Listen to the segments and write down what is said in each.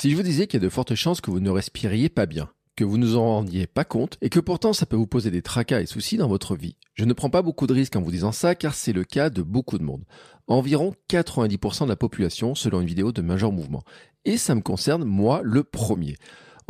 Si je vous disais qu'il y a de fortes chances que vous ne respiriez pas bien, que vous ne vous en rendiez pas compte et que pourtant ça peut vous poser des tracas et soucis dans votre vie. Je ne prends pas beaucoup de risques en vous disant ça car c'est le cas de beaucoup de monde. Environ 90% de la population selon une vidéo de Major Mouvement. Et ça me concerne moi le premier.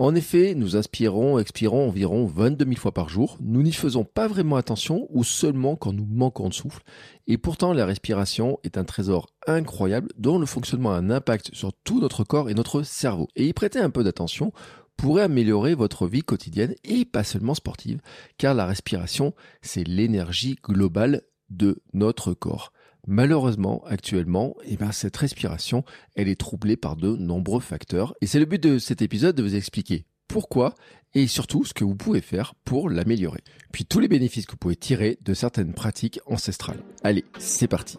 En effet, nous inspirons, expirons environ 22 000 fois par jour. Nous n'y faisons pas vraiment attention ou seulement quand nous manquons de souffle. Et pourtant, la respiration est un trésor incroyable dont le fonctionnement a un impact sur tout notre corps et notre cerveau. Et y prêter un peu d'attention pourrait améliorer votre vie quotidienne et pas seulement sportive, car la respiration, c'est l'énergie globale de notre corps. Malheureusement, actuellement, eh ben, cette respiration, elle est troublée par de nombreux facteurs. Et c'est le but de cet épisode de vous expliquer pourquoi et surtout ce que vous pouvez faire pour l'améliorer. Puis tous les bénéfices que vous pouvez tirer de certaines pratiques ancestrales. Allez, c'est parti.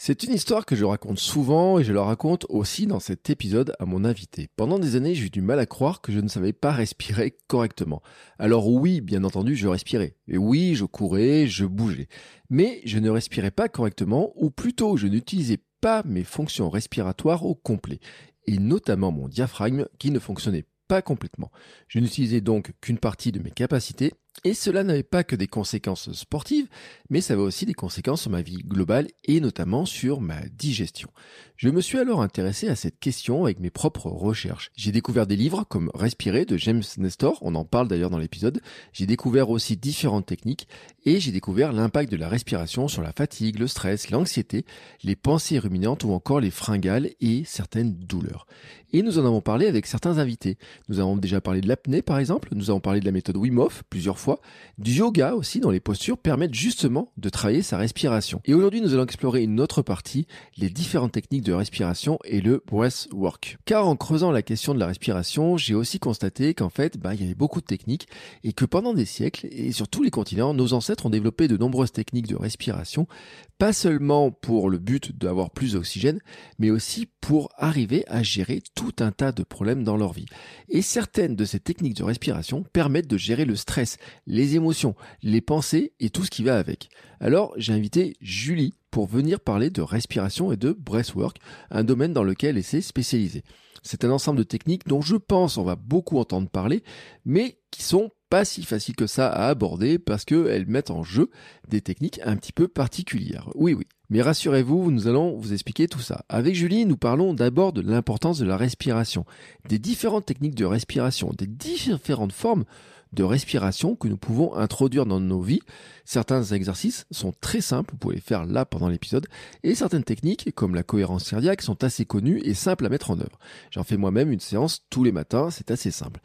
C'est une histoire que je raconte souvent et je la raconte aussi dans cet épisode à mon invité. Pendant des années, j'ai eu du mal à croire que je ne savais pas respirer correctement. Alors oui, bien entendu, je respirais. Et oui, je courais, je bougeais. Mais je ne respirais pas correctement, ou plutôt je n'utilisais pas mes fonctions respiratoires au complet. Et notamment mon diaphragme qui ne fonctionnait pas complètement. Je n'utilisais donc qu'une partie de mes capacités et cela n'avait pas que des conséquences sportives, mais ça avait aussi des conséquences sur ma vie globale et notamment sur ma digestion. Je me suis alors intéressé à cette question avec mes propres recherches. J'ai découvert des livres comme Respirer de James Nestor, on en parle d'ailleurs dans l'épisode. J'ai découvert aussi différentes techniques et j'ai découvert l'impact de la respiration sur la fatigue, le stress, l'anxiété, les pensées ruminantes ou encore les fringales et certaines douleurs. Et nous en avons parlé avec certains invités. Nous avons déjà parlé de l'apnée par exemple, nous avons parlé de la méthode Wim Hof plusieurs fois du yoga aussi dans les postures permettent justement de travailler sa respiration. Et aujourd'hui, nous allons explorer une autre partie, les différentes techniques de respiration et le breathwork. Car en creusant la question de la respiration, j'ai aussi constaté qu'en fait, bah, il y avait beaucoup de techniques et que pendant des siècles et sur tous les continents, nos ancêtres ont développé de nombreuses techniques de respiration, pas seulement pour le but d'avoir plus d'oxygène, mais aussi pour arriver à gérer tout un tas de problèmes dans leur vie. Et certaines de ces techniques de respiration permettent de gérer le stress, les émotions, les pensées et tout ce qui va avec. Alors j'ai invité Julie pour venir parler de respiration et de breathwork, un domaine dans lequel elle s'est spécialisée. C'est un ensemble de techniques dont je pense on va beaucoup entendre parler, mais qui sont pas si faciles que ça à aborder parce qu'elles mettent en jeu des techniques un petit peu particulières. Oui, oui. Mais rassurez-vous, nous allons vous expliquer tout ça. Avec Julie, nous parlons d'abord de l'importance de la respiration, des différentes techniques de respiration, des différentes formes de respiration que nous pouvons introduire dans nos vies. Certains exercices sont très simples, vous pouvez les faire là pendant l'épisode, et certaines techniques, comme la cohérence cardiaque, sont assez connues et simples à mettre en œuvre. J'en fais moi-même une séance tous les matins, c'est assez simple.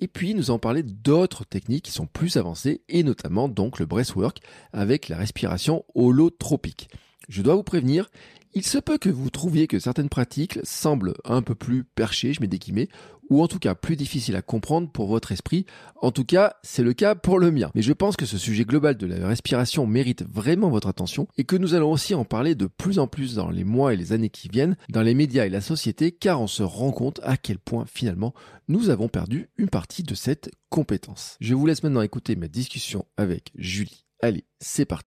Et puis nous allons parler d'autres techniques qui sont plus avancées, et notamment donc le breathwork avec la respiration holotropique. Je dois vous prévenir, il se peut que vous trouviez que certaines pratiques semblent un peu plus perchées, je mets des guillemets, ou en tout cas plus difficiles à comprendre pour votre esprit. En tout cas, c'est le cas pour le mien. Mais je pense que ce sujet global de la respiration mérite vraiment votre attention et que nous allons aussi en parler de plus en plus dans les mois et les années qui viennent, dans les médias et la société, car on se rend compte à quel point finalement nous avons perdu une partie de cette compétence. Je vous laisse maintenant écouter ma discussion avec Julie. Allez, c'est parti.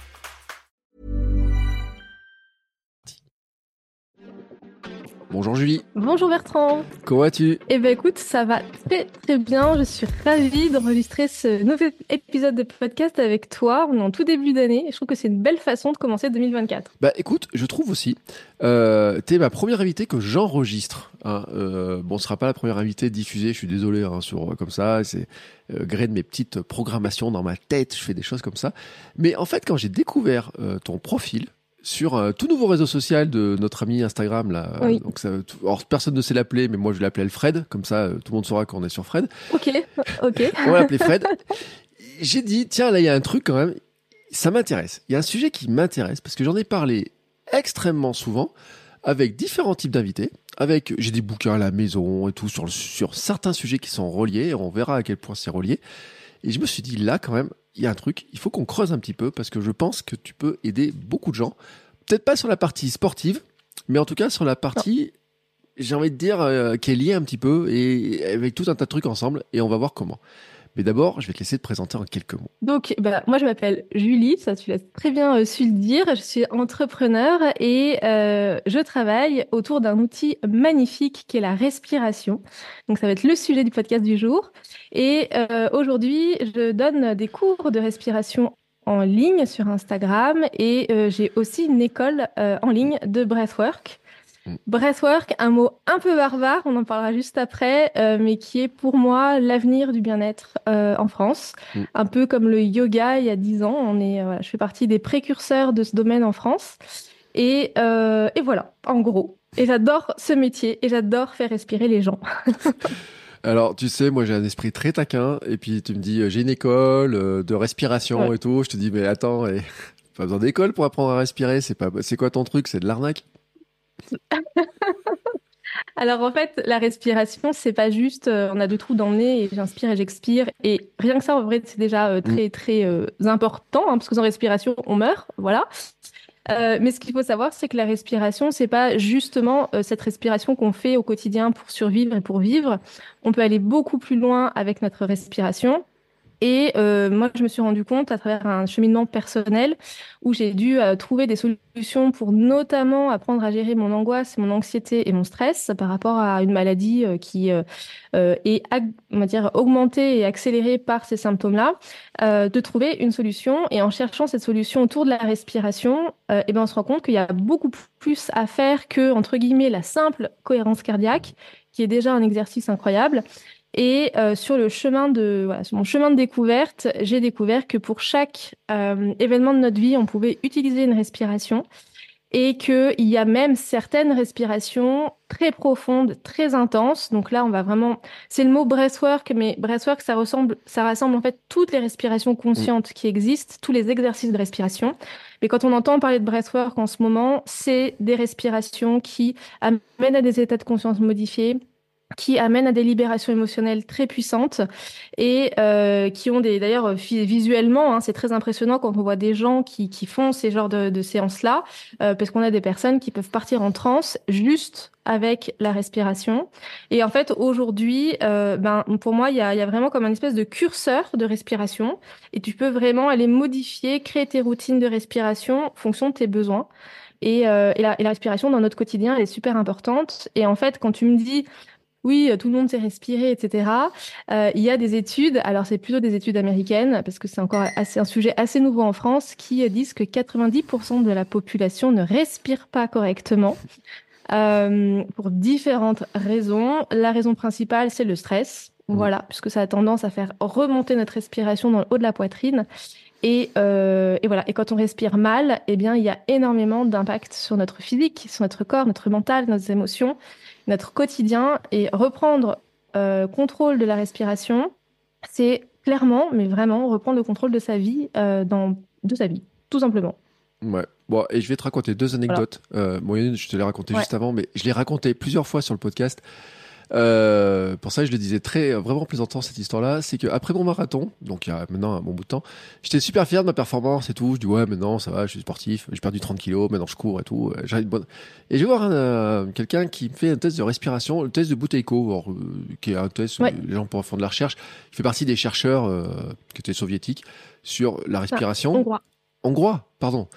Bonjour Julie. Bonjour Bertrand. Comment vas-tu? Eh ben écoute, ça va très très bien. Je suis ravie d'enregistrer ce nouvel épisode de podcast avec toi. On est en tout début d'année et je trouve que c'est une belle façon de commencer 2024. Bah écoute, je trouve aussi. Euh, T'es ma première invitée que j'enregistre. Hein. Euh, bon, ce sera pas la première invitée diffusée. Je suis désolé hein, sur comme ça. C'est euh, gré de mes petites programmations dans ma tête. Je fais des choses comme ça. Mais en fait, quand j'ai découvert euh, ton profil, sur un tout nouveau réseau social de notre ami Instagram là. Oui. Donc ça, tout- alors personne ne sait l'appeler, mais moi je l'appelais Alfred, comme ça euh, tout le monde saura qu'on est sur Fred. Ok, ok. On va l'appeler Fred. J'ai dit tiens là il y a un truc quand même, ça m'intéresse. Il y a un sujet qui m'intéresse parce que j'en ai parlé extrêmement souvent avec différents types d'invités. Avec j'ai des bouquins à la maison et tout sur sur certains sujets qui sont reliés. et On verra à quel point c'est relié. Et je me suis dit là quand même il y a un truc, il faut qu'on creuse un petit peu parce que je pense que tu peux aider beaucoup de gens. Peut-être pas sur la partie sportive, mais en tout cas sur la partie, j'ai envie de dire, euh, qui est liée un petit peu et avec tout un tas de trucs ensemble et on va voir comment. Mais d'abord, je vais te laisser te présenter en quelques mots. Donc, bah, moi, je m'appelle Julie, ça tu l'as très bien euh, su le dire. Je suis entrepreneur et euh, je travaille autour d'un outil magnifique qui est la respiration. Donc, ça va être le sujet du podcast du jour. Et euh, aujourd'hui, je donne des cours de respiration en ligne sur Instagram et j'ai aussi une école en ligne de breathwork. Mm. Breathwork, un mot un peu barbare, on en parlera juste après, euh, mais qui est pour moi l'avenir du bien-être euh, en France Mm. un peu comme le yoga il y a dix ans. On est, euh, voilà, je fais partie des précurseurs de ce domaine en France. Et, et voilà, en gros. Et j'adore ce métier et j'adore faire respirer les gens. Alors, tu sais, moi j'ai un esprit très taquin et puis tu me dis, j'ai une école euh, de respiration Ouais. et tout. Je te dis, mais attends, et... pas besoin d'école pour apprendre à respirer. C'est pas, c'est quoi ton truc? C'est de l'arnaque? Alors en fait, la respiration, c'est pas juste euh, on a deux trous dans le nez et j'inspire et j'expire. Et rien que ça, en vrai, c'est déjà euh, très très euh, important hein, parce que sans respiration, on meurt. Voilà. Mais ce qu'il faut savoir, c'est que la respiration, c'est pas justement cette respiration qu'on fait au quotidien pour survivre et pour vivre. On peut aller beaucoup plus loin avec notre respiration. Et euh, moi, je me suis rendu compte à travers un cheminement personnel où j'ai dû euh, trouver des solutions pour notamment apprendre à gérer mon angoisse, mon anxiété et mon stress par rapport à une maladie euh, qui euh, euh, est on va dire augmentée et accélérée par ces symptômes-là, de trouver une solution. Et en cherchant cette solution autour de la respiration, eh ben on se rend compte qu'il y a beaucoup plus à faire que entre guillemets la simple cohérence cardiaque, qui est déjà un exercice incroyable. Et euh, sur le chemin de voilà, sur mon chemin de découverte, j'ai découvert que pour chaque euh, événement de notre vie, on pouvait utiliser une respiration et qu'il y a même certaines respirations très profondes, très intenses. Donc là, on va vraiment, c'est le mot breathwork, mais breathwork, ça ressemble, ça rassemble en fait toutes les respirations conscientes qui existent, tous les exercices de respiration. Mais quand on entend parler de breathwork en ce moment, c'est des respirations qui amènent à des états de conscience modifiés, qui amènent à des libérations émotionnelles très puissantes et euh, qui ont des d'ailleurs vi- visuellement hein, c'est très impressionnant quand on voit des gens qui, qui font ces genres de, de séances là parce qu'on a des personnes qui peuvent partir en transe juste avec la respiration. Et en fait aujourd'hui euh, ben pour moi il y a, y a vraiment comme un espèce de curseur de respiration et tu peux vraiment aller modifier créer tes routines de respiration en fonction de tes besoins. Et, euh, et, la, et la respiration dans notre quotidien elle est super importante. Et en fait quand tu me dis oui, tout le monde sait respirer, etc. Euh, il y a des études, alors c'est plutôt des études américaines, parce que c'est encore assez, un sujet assez nouveau en France, qui disent que 90% de la population ne respire pas correctement. Euh, pour différentes raisons. La raison principale, c'est le stress. Voilà, puisque ça a tendance à faire remonter notre respiration dans le haut de la poitrine. Et, euh, et voilà. Et quand on respire mal, eh bien, il y a énormément d'impact sur notre physique, sur notre corps, notre mental, nos émotions, notre quotidien. Et reprendre euh, contrôle de la respiration, c'est clairement, mais vraiment, reprendre le contrôle de sa vie, euh, dans, de sa vie, tout simplement. Ouais. Bon, et je vais te raconter deux anecdotes. Euh, bon, une, je te l'ai raconté Ouais. juste avant, mais je l'ai raconté plusieurs fois sur le podcast. Euh, pour ça, je le disais très vraiment plaisantant cette histoire-là, c'est que après mon marathon, donc il y a maintenant un bon bout de temps, j'étais super fier de ma performance et tout. Je dis ouais, maintenant ça va, je suis sportif, j'ai perdu 30 kilos, maintenant je cours et tout. euh, bonne. Et je vais voir euh, quelqu'un qui me fait un test de respiration, le test de alors, euh, qui est un test où Ouais. les gens faire de la recherche. Il fait partie des chercheurs euh, qui étaient soviétiques sur la respiration. Hongrois, pardon.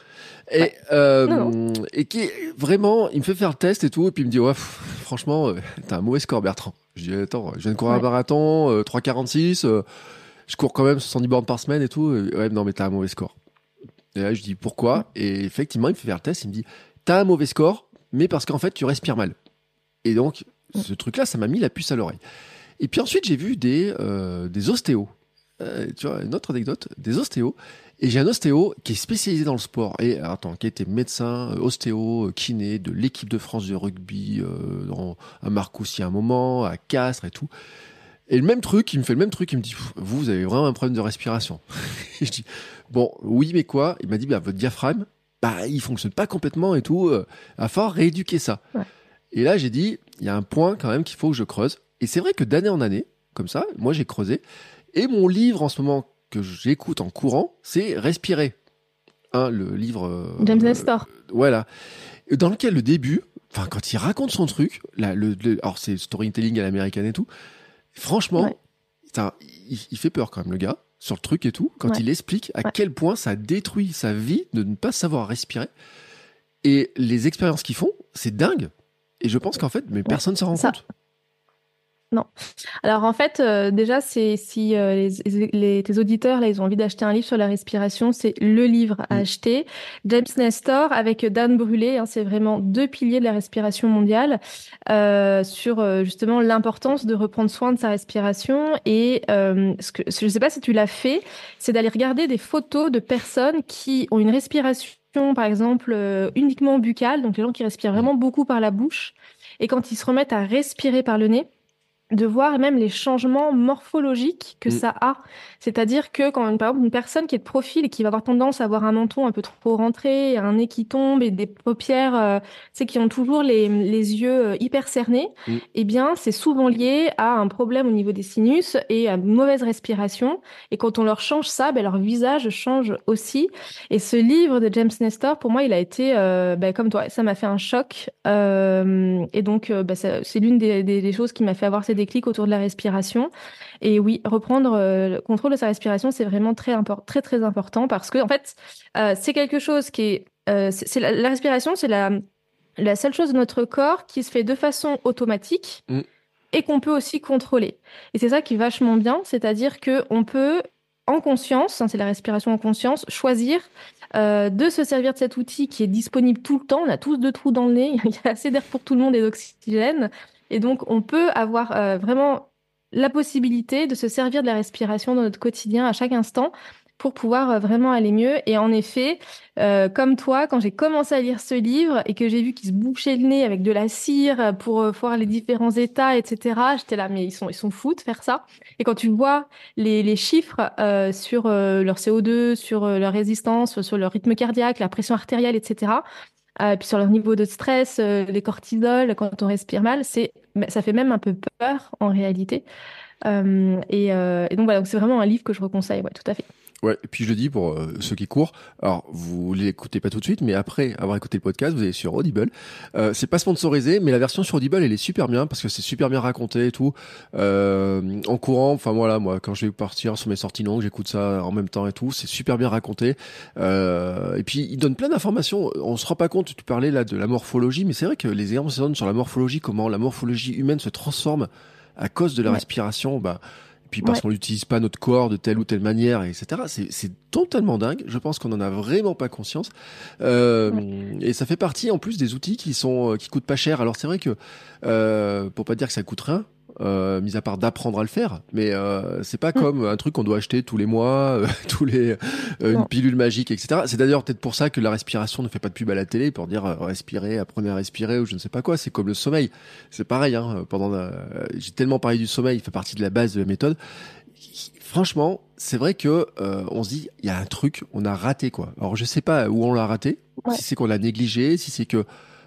Et, euh, et qui vraiment, il me fait faire le test et tout, et puis il me dit, ouais, pff, franchement, euh, t'as un mauvais score, Bertrand. Je dis, attends, je viens de courir un marathon, euh, 3,46, euh, je cours quand même 70 bornes par semaine et tout. Euh, Ouais, non, mais t'as un mauvais score. Et là, je dis, pourquoi? Et effectivement, il me fait faire le test, il me dit, t'as un mauvais score, mais parce qu'en fait, tu respires mal. Et donc, ce truc-là, ça m'a mis la puce à l'oreille. Et puis ensuite, j'ai vu des, des ostéos. Tu vois, une autre anecdote, des ostéos. Et j'ai un ostéo qui est spécialisé dans le sport. Et alors, attends, qui était médecin, euh, ostéo, euh, kiné de l'équipe de France de rugby, euh, dans- à Marcoussis à un moment, à Castres et tout. Et le même truc, il me fait le même truc, il me dit, vous, vous avez vraiment un problème de respiration. et je dis, bon, oui, mais quoi? Il m'a dit, bah, votre diaphragme, bah, il fonctionne pas complètement et tout. Euh, à falloir rééduquer ça. Ouais. Et là, j'ai dit, il y a un point quand même qu'il faut que je creuse. Et c'est vrai que d'année en année, comme ça, moi j'ai creusé. Et mon livre en ce moment que j'écoute en courant, c'est Respirer. Hein, le livre. euh, James euh, Nestor. voilà. Dans lequel le début, enfin, quand il raconte son truc, là, le, le- alors c'est storytelling à l'américaine et tout, franchement, Ouais. il, il fait peur quand même, le gars, sur le truc et tout, quand Ouais. il explique à Ouais. quel point ça détruit sa vie de ne pas savoir respirer. Et les expériences qu'ils font, c'est dingue. Et je pense qu'en fait, mais personne s'en rend Ça- compte. Alors en fait, euh, déjà, c'est si euh, les, les- tes auditeurs là, ils ont envie d'acheter un livre sur la respiration, c'est le livre à Mm. acheter. James Nestor avec Dan Brûlé, hein, c'est vraiment deux piliers de la respiration mondiale euh, sur justement l'importance de reprendre soin de sa respiration. Et ce que je ne sais pas si tu l'as fait, c'est d'aller regarder des photos de personnes qui ont une respiration, par exemple, uniquement buccale, donc les gens qui respirent vraiment beaucoup par la bouche, et quand ils se remettent à respirer par le nez de voir même les changements morphologiques que Mm. ça a. C'est-à-dire que quand, par exemple, une personne qui est de profil et qui va avoir tendance à avoir un menton un peu trop rentré, un nez qui tombe et des paupières, euh, tu sais, qui ont toujours les, les yeux euh, hyper cernés, Mm. eh bien, c'est souvent lié à un problème au niveau des sinus et à une mauvaise respiration. Et quand on leur change ça, ben, leur visage change aussi. Et ce livre de James Nestor, pour moi, il a été, euh, ben, comme toi, ça m'a fait un choc. Euh, et donc, euh, ben, c'est l'une des, des- des choses qui m'a fait avoir ces déclics autour de la respiration. Et oui, reprendre euh, le contrôle de sa respiration, c'est vraiment très, très, très important parce que, en fait, euh, c'est quelque chose qui est, euh, la, la respiration, c'est la, la seule chose de notre corps qui se fait de façon automatique Mm. et qu'on peut aussi contrôler. Et c'est ça qui est vachement bien, c'est-à-dire que on peut, en conscience, hein, c'est la respiration en conscience, choisir euh, de se servir de cet outil qui est disponible tout le temps. On a tous deux trous dans le nez, il y a assez d'air pour tout le monde et d'oxygène. Et donc, on peut avoir euh, vraiment la possibilité de se servir de la respiration dans notre quotidien à chaque instant pour pouvoir euh, vraiment aller mieux. Et en effet, euh, comme toi, quand j'ai commencé à lire ce livre et que j'ai vu qu'il se bouchait le nez avec de la cire pour euh, voir les différents états, etc., j'étais là, mais ils sont, ils sont fous de faire ça. Et quand tu vois les, chiffres sur leur CO2, sur leur résistance, sur leur rythme cardiaque, la pression artérielle, etc., puis sur leur niveau de stress, les cortisol, quand on respire mal, c'est, ça fait même un peu peur en réalité. Euh, et, euh, et donc voilà, c'est vraiment un livre que je reconseille, ouais, tout à fait. Ouais, et puis je le dis pour euh, ceux qui courent, alors vous l'écoutez pas tout de suite, mais après avoir écouté le podcast, vous allez sur Audible. Euh, c'est pas sponsorisé, mais la version sur Audible, elle est super bien parce que c'est super bien raconté et tout. Euh, en courant, enfin voilà, moi quand je vais partir sur mes sorties longues, j'écoute ça en même temps et tout. C'est super bien raconté. Euh, et puis il donne plein d'informations. On se rend pas compte. Tu parlais là de la morphologie, mais c'est vrai que les donnent sur la morphologie, comment la morphologie humaine se transforme à cause de la Ouais. respiration. Bah puis parce Ouais. qu'on n'utilise pas notre corps de telle ou telle manière, etc. C'est, totalement dingue. Je pense qu'on en a vraiment pas conscience. Euh, Et ça fait partie en plus des outils qui sont euh, qui coûtent pas cher. Alors c'est vrai que euh, pour pas dire que ça coûte rien. Euh, mis à part d'apprendre à le faire, mais euh, c'est pas Mm. comme un truc qu'on doit acheter tous les mois, euh, tous les euh, une pilule magique, etc. C'est d'ailleurs peut-être pour ça que la respiration ne fait pas de pub à la télé pour dire euh, respirer, apprenez à respirer ou je ne sais pas quoi. C'est comme le sommeil, c'est pareil. Hein, pendant la- j'ai tellement parlé du sommeil, il fait partie de la base de la méthode. Franchement, c'est vrai que euh, on se dit il y a un truc, on a raté quoi. Alors je sais pas où on l'a raté, Ouais. si c'est qu'on l'a négligé, si c'est que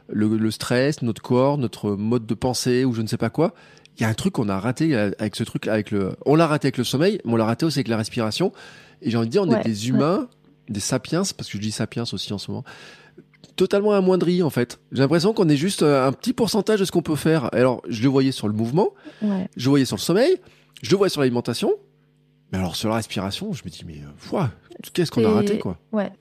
le, le stress, notre corps, notre mode de pensée ou je ne sais pas quoi. Il y a un truc qu'on a raté avec ce truc, avec le, on l'a raté avec le sommeil, mais on l'a raté aussi avec la respiration. Et j'ai envie de dire, on Ouais, est des humains, des sapiens, parce que je dis sapiens aussi en ce moment, totalement amoindris en fait. J'ai l'impression qu'on est juste euh, un petit pourcentage de ce qu'on peut faire. Alors, je le voyais sur le mouvement, Ouais. je le voyais sur le sommeil, je le voyais sur l'alimentation, mais alors sur la respiration, je me dis, mais euh, qu'est-ce qu'on a raté quoi? Ouais,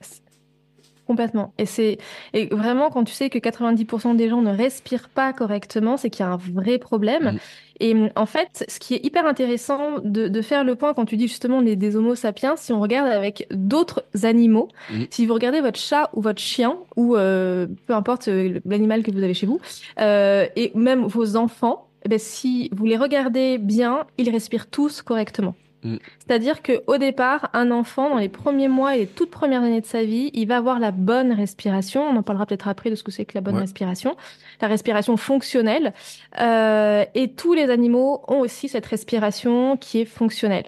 Complètement. Et c'est et vraiment quand tu sais que 90% des gens ne respirent pas correctement, c'est qu'il y a un vrai problème. Mm. Et en fait, ce qui est hyper intéressant de, de faire le point quand tu dis justement on est des Homo sapiens, si on regarde avec d'autres animaux, Mm. si vous regardez votre chat ou votre chien ou euh, peu importe euh, l'animal que vous avez chez vous, euh, et même vos enfants, eh ben, si vous les regardez bien, ils respirent tous correctement. Mm. C'est-à-dire que au départ, un enfant, dans les premiers mois et les toutes premières années de sa vie, il va avoir la bonne respiration. On en parlera peut-être après de ce que c'est que la bonne Ouais. respiration, la respiration fonctionnelle. Euh, et tous les animaux ont aussi cette respiration qui est fonctionnelle.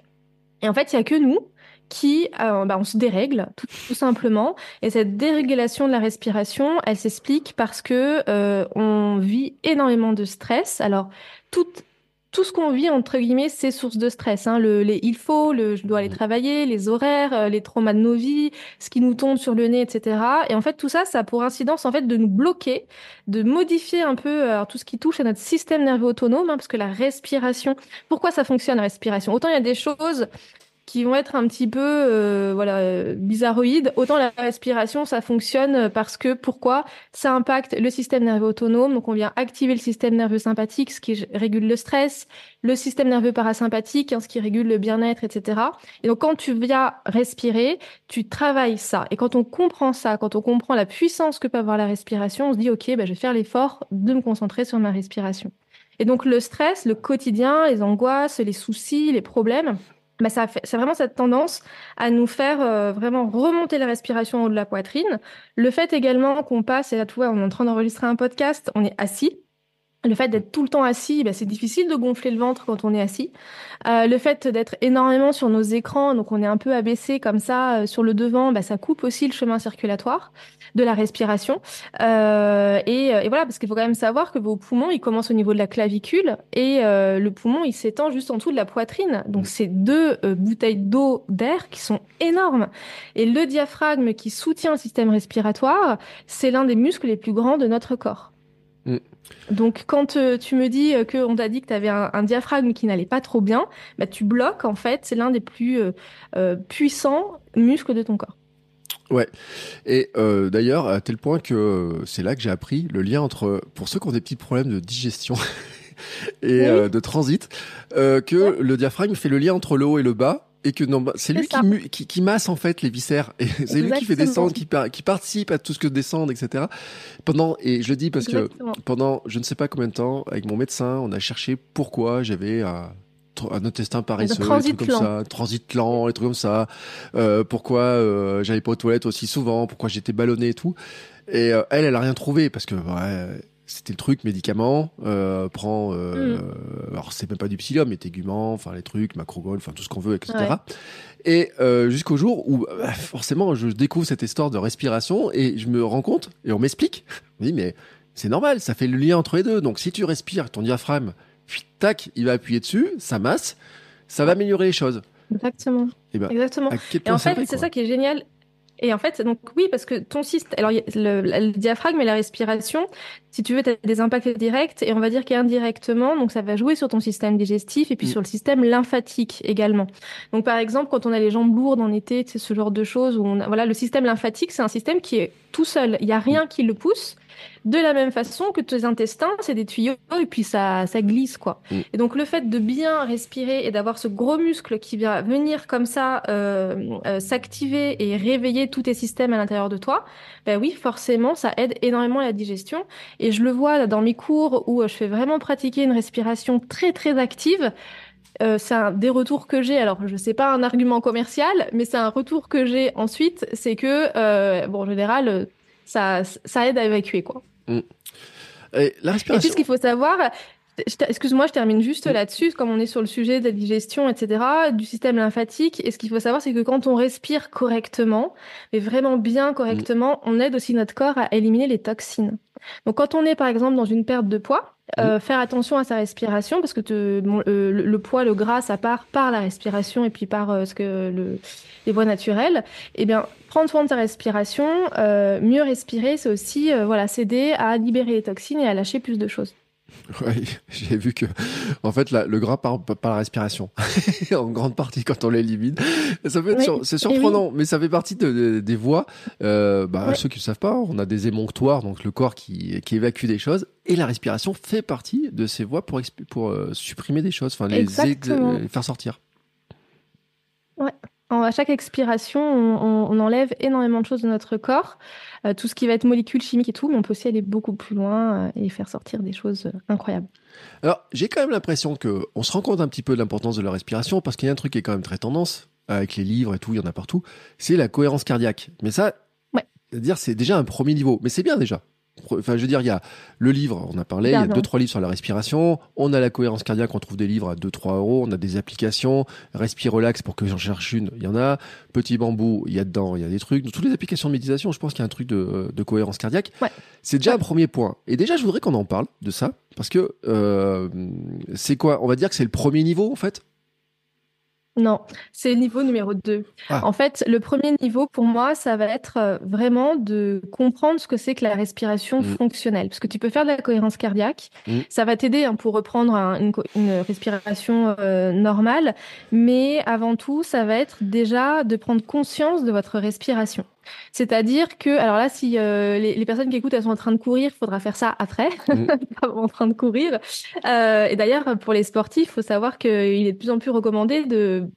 Et en fait, il y a que nous qui, euh, bah, on se dérègle tout, tout simplement. Et cette dérégulation de la respiration, elle s'explique parce que euh, on vit énormément de stress. Alors tout tout ce qu'on vit entre guillemets, c'est source de stress. Hein. Le, les il faut, le je dois aller Mhm. travailler, les horaires, euh, les traumas de nos vies, ce qui nous tombe sur le nez, etc. Et en fait, tout ça, ça a pour incidence en fait de nous bloquer, de modifier un peu euh, alors, tout ce qui touche à notre système nerveux autonome, hein, parce que la respiration. Pourquoi ça fonctionne la respiration? Autant il y a des choses qui vont être un petit peu euh, euh, bizarroïdes, autant la respiration ça fonctionne parce que pourquoi? Ça impacte le système nerveux autonome, donc on vient activer le système nerveux sympathique, ce qui régule le stress, le système nerveux parasympathique, hein, ce qui régule le bien-être, etc. Et donc quand tu viens respirer, tu travailles ça. Et quand on comprend ça, quand on comprend la puissance que peut avoir la respiration, on se dit ok, bah, je vais faire l'effort de me concentrer sur ma respiration. Et donc le stress, le quotidien, les angoisses, les soucis, les problèmes, bah, ça c'est vraiment cette tendance à nous faire euh, vraiment remonter la respiration en haut de la poitrine. Le fait également qu'on passe, et là tu vois, on est en train d'enregistrer un podcast, on est assis. Le fait d'être tout le temps assis, bah, c'est difficile de gonfler le ventre quand on est assis. Euh, le fait d'être énormément sur nos écrans, donc on est un peu abaissé comme ça euh, sur le devant, bah, ça coupe aussi le chemin circulatoire de la respiration. Euh, et, euh, et voilà, parce qu'il faut quand même savoir que vos poumons, ils commencent au niveau de la clavicule et euh, le poumon, il s'étend juste en dessous de la poitrine. Donc c'est deux euh, bouteilles d'eau d'air qui sont énormes. Et le diaphragme qui soutient le système respiratoire, c'est l'un des muscles les plus grands de notre corps. Donc quand euh, tu me dis euh, qu'on t'a dit que tu avais un, un diaphragme qui n'allait pas trop bien, bah, tu bloques en fait, c'est l'un des plus euh, puissants muscles de ton corps. Et euh, d'ailleurs, à tel point que c'est là que j'ai appris le lien entre, pour ceux qui ont des petits problèmes de digestion et Oui. de transit, que le diaphragme fait le lien entre le haut et le bas. Et que non, bah, c'est lui qui, qui, qui masse en fait les viscères et c'est lui qui fait descendre, qui, par- qui participe à tout ce que descendre, etc. Pendant et je le dis parce que pendant je ne sais pas combien de temps avec mon médecin, on a cherché pourquoi j'avais un, un intestin paresseux, des transit trucs comme ça, transit lent, des trucs comme ça. Euh, pourquoi euh, j'allais pas aux toilettes aussi souvent, pourquoi j'étais ballonné et tout. Et euh, elle, elle a rien trouvé parce que ouais, c'était le truc médicament, euh, prend, euh, Mm. alors c'est même pas du psyllium, mais téguments, enfin les trucs, macrogol, enfin tout ce qu'on veut, etc. Ouais. Et euh, jusqu'au jour où bah, forcément je découvre cette histoire de respiration et je me rends compte et on m'explique, on me dit mais c'est normal, ça fait le lien entre les deux. Donc si tu respires, ton diaphragme, puis tac, il va appuyer dessus, ça masse, ça va améliorer les choses. Exactement. Et ben, Exactement. à quel Et en fait, c'est ça qui est génial. Et en fait, donc oui, parce que ton système, alors le diaphragme et la respiration, si tu veux, tu as des impacts directs et on va dire qu'indirectement, donc ça va jouer sur ton système digestif et puis Mm. sur le système lymphatique également. Donc par exemple, quand on a les jambes lourdes en été, c'est ce genre de choses où on a, voilà, le système lymphatique, c'est un système qui est tout seul. Il y a rien qui le pousse. De la même façon que tes intestins, c'est des tuyaux et puis ça, ça glisse quoi. Mm. Et donc le fait de bien respirer et d'avoir ce gros muscle qui va venir comme ça euh, euh, s'activer et réveiller tous tes systèmes à l'intérieur de toi, ben oui, forcément, ça aide énormément à la digestion. Et je le vois là, dans mes cours où euh, je fais vraiment pratiquer une respiration très très active. Euh, c'est un des retours que j'ai. Alors, je sais pas un argument commercial, mais c'est un retour que j'ai ensuite, c'est que euh, bon, en général, ça ça aide à évacuer quoi. Et la Et puis, ce qu'il faut savoir, excuse-moi, je termine juste Oui. là-dessus, comme on est sur le sujet de la digestion, etc., du système lymphatique. Et ce qu'il faut savoir, c'est que quand on respire correctement, mais vraiment bien correctement, on aide aussi notre corps à éliminer les toxines. Donc, quand on est, par exemple, dans une perte de poids, euh, faire attention à sa respiration parce que euh, le, poids, le gras, ça part par la respiration et puis par euh, ce que le, les voies naturelles. Eh bien, prendre soin de sa respiration, mieux respirer, c'est aussi voilà, s'aider à libérer les toxines et à lâcher plus de choses. Oui, j'ai vu que, en fait, la, le gras part par la respiration, en grande partie quand on l'élimine. Ça c'est surprenant, mais ça fait partie de, des voies. Euh, bah, Ceux qui ne savent pas, on a des émonctoires, donc le corps qui, qui évacue des choses, et la respiration fait partie de ces voies pour, pour euh, supprimer des choses, enfin les, les faire sortir. Ouais. À chaque expiration, on, enlève énormément de choses de notre corps, euh, tout ce qui va être molécules chimiques et tout, mais on peut aussi aller beaucoup plus loin euh, et faire sortir des choses euh, incroyables. Alors, j'ai quand même l'impression que on se rend compte un petit peu de l'importance de la respiration, parce qu'il y a un truc qui est quand même très tendance, avec les livres et tout, il y en a partout, c'est la cohérence cardiaque. Mais ça, ouais. dire c'est déjà un premier niveau, mais c'est bien déjà. Enfin, je veux dire, il y a le livre, on a parlé, il y a deux, trois livres sur la respiration. On a la cohérence cardiaque, on trouve des livres à 2, 3 euros. On a des applications. Respire relax pour que j'en cherche une, il y en a. Petit bambou, il y a dedans, il y a des trucs. toutes les applications de méditation, je pense qu'il y a un truc de, de cohérence cardiaque. Ouais. C'est déjà un premier point. Et déjà, je voudrais qu'on en parle de ça. Parce que, euh, c'est quoi? On va dire que c'est le premier niveau, en fait. Non, c'est le niveau numéro 2. Ah. En fait, le premier niveau pour moi, ça va être euh, vraiment de comprendre ce que c'est que la respiration mmh. fonctionnelle. Parce que tu peux faire de la cohérence cardiaque, mmh. ça va t'aider hein, pour reprendre une, respiration euh, normale, mais avant tout, ça va être déjà de prendre conscience de votre respiration. C'est-à-dire que, alors là, si euh, les, personnes qui écoutent, elles sont en train de courir, il faudra faire ça après, mmh. en train de courir. Euh, et d'ailleurs, pour les sportifs, il faut savoir qu'il est de plus en plus recommandé de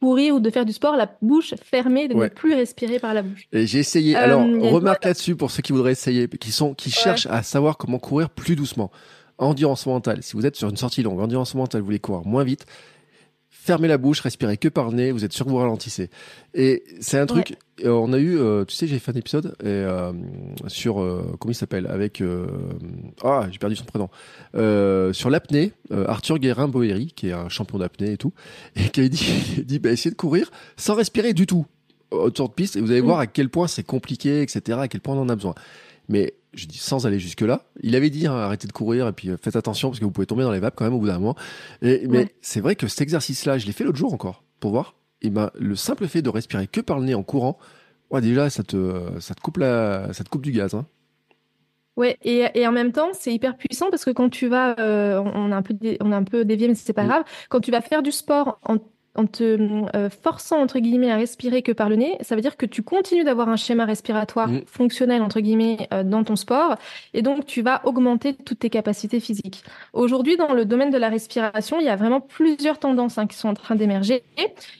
courir ou de faire du sport la bouche fermée, de ne plus respirer par la bouche. J'ai essayé. Alors, euh, remarque là-dessus pour ceux qui voudraient essayer, qui sont, qui cherchent à savoir comment courir plus doucement. Endurance mentale. Si vous êtes sur une sortie longue, endurance mentale, vous voulez courir moins vite, fermez la bouche, respirez que par le nez, vous êtes sûr que vous ralentissez. Et c'est un truc, euh, on a eu, euh, tu sais, j'ai fait un épisode et, euh, sur, comment il s'appelle, avec, ah, j'ai perdu son prénom, sur l'apnée, Arthur Guérin-Boéry, qui est un champion d'apnée et tout, et qui a dit, dit bah, essayez de courir sans respirer du tout autour de piste et vous allez voir à quel point c'est compliqué, etc., à quel point on en a besoin. Mais je dis sans aller jusque là. Il avait dit hein, arrêtez de courir et puis euh, faites attention parce que vous pouvez tomber dans les vapes quand même au bout d'un moment. Et, mais c'est vrai que cet exercice-là, je l'ai fait l'autre jour encore pour voir. Et ben le simple fait de respirer que par le nez en courant, ouais, déjà ça te ça te coupe la ça te coupe du gaz. Hein. Ouais, et, et en même temps, c'est hyper puissant parce que quand tu vas, euh, on a un peu, on a un peu dévié, mais c'est pas grave. Quand tu vas faire du sport en en te euh, forçant entre guillemets à respirer que par le nez, ça veut dire que tu continues d'avoir un schéma respiratoire mmh. fonctionnel entre guillemets euh, dans ton sport et donc tu vas augmenter toutes tes capacités physiques. Aujourd'hui, dans le domaine de la respiration, il y a vraiment plusieurs tendances hein, qui sont en train d'émerger.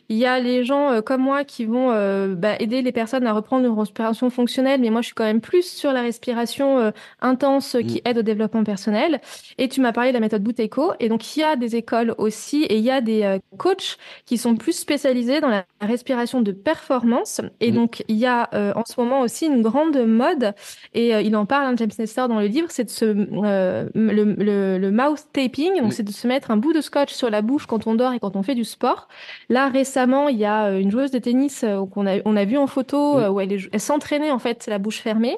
Il y a les gens euh, comme moi qui vont bah, aider les personnes à reprendre une respiration fonctionnelle, mais moi je suis quand même plus sur la respiration intense qui mmh. aide au développement personnel. Et tu m'as parlé de la méthode Bouteco et donc il y a des écoles aussi et il y a des coachs qui sont plus spécialisés dans la respiration de performance. Et mmh. donc, il y a euh, en ce moment aussi une grande mode, et euh, il en parle, hein, James Nestor, dans le livre, c'est de se, euh, le, le, mouth taping, donc c'est de se mettre un bout de scotch sur la bouche quand on dort et quand on fait du sport. Là, récemment, il y a une joueuse de tennis qu'on a, on a vu en photo mmh. où elle, elle s'entraînait en fait la bouche fermée.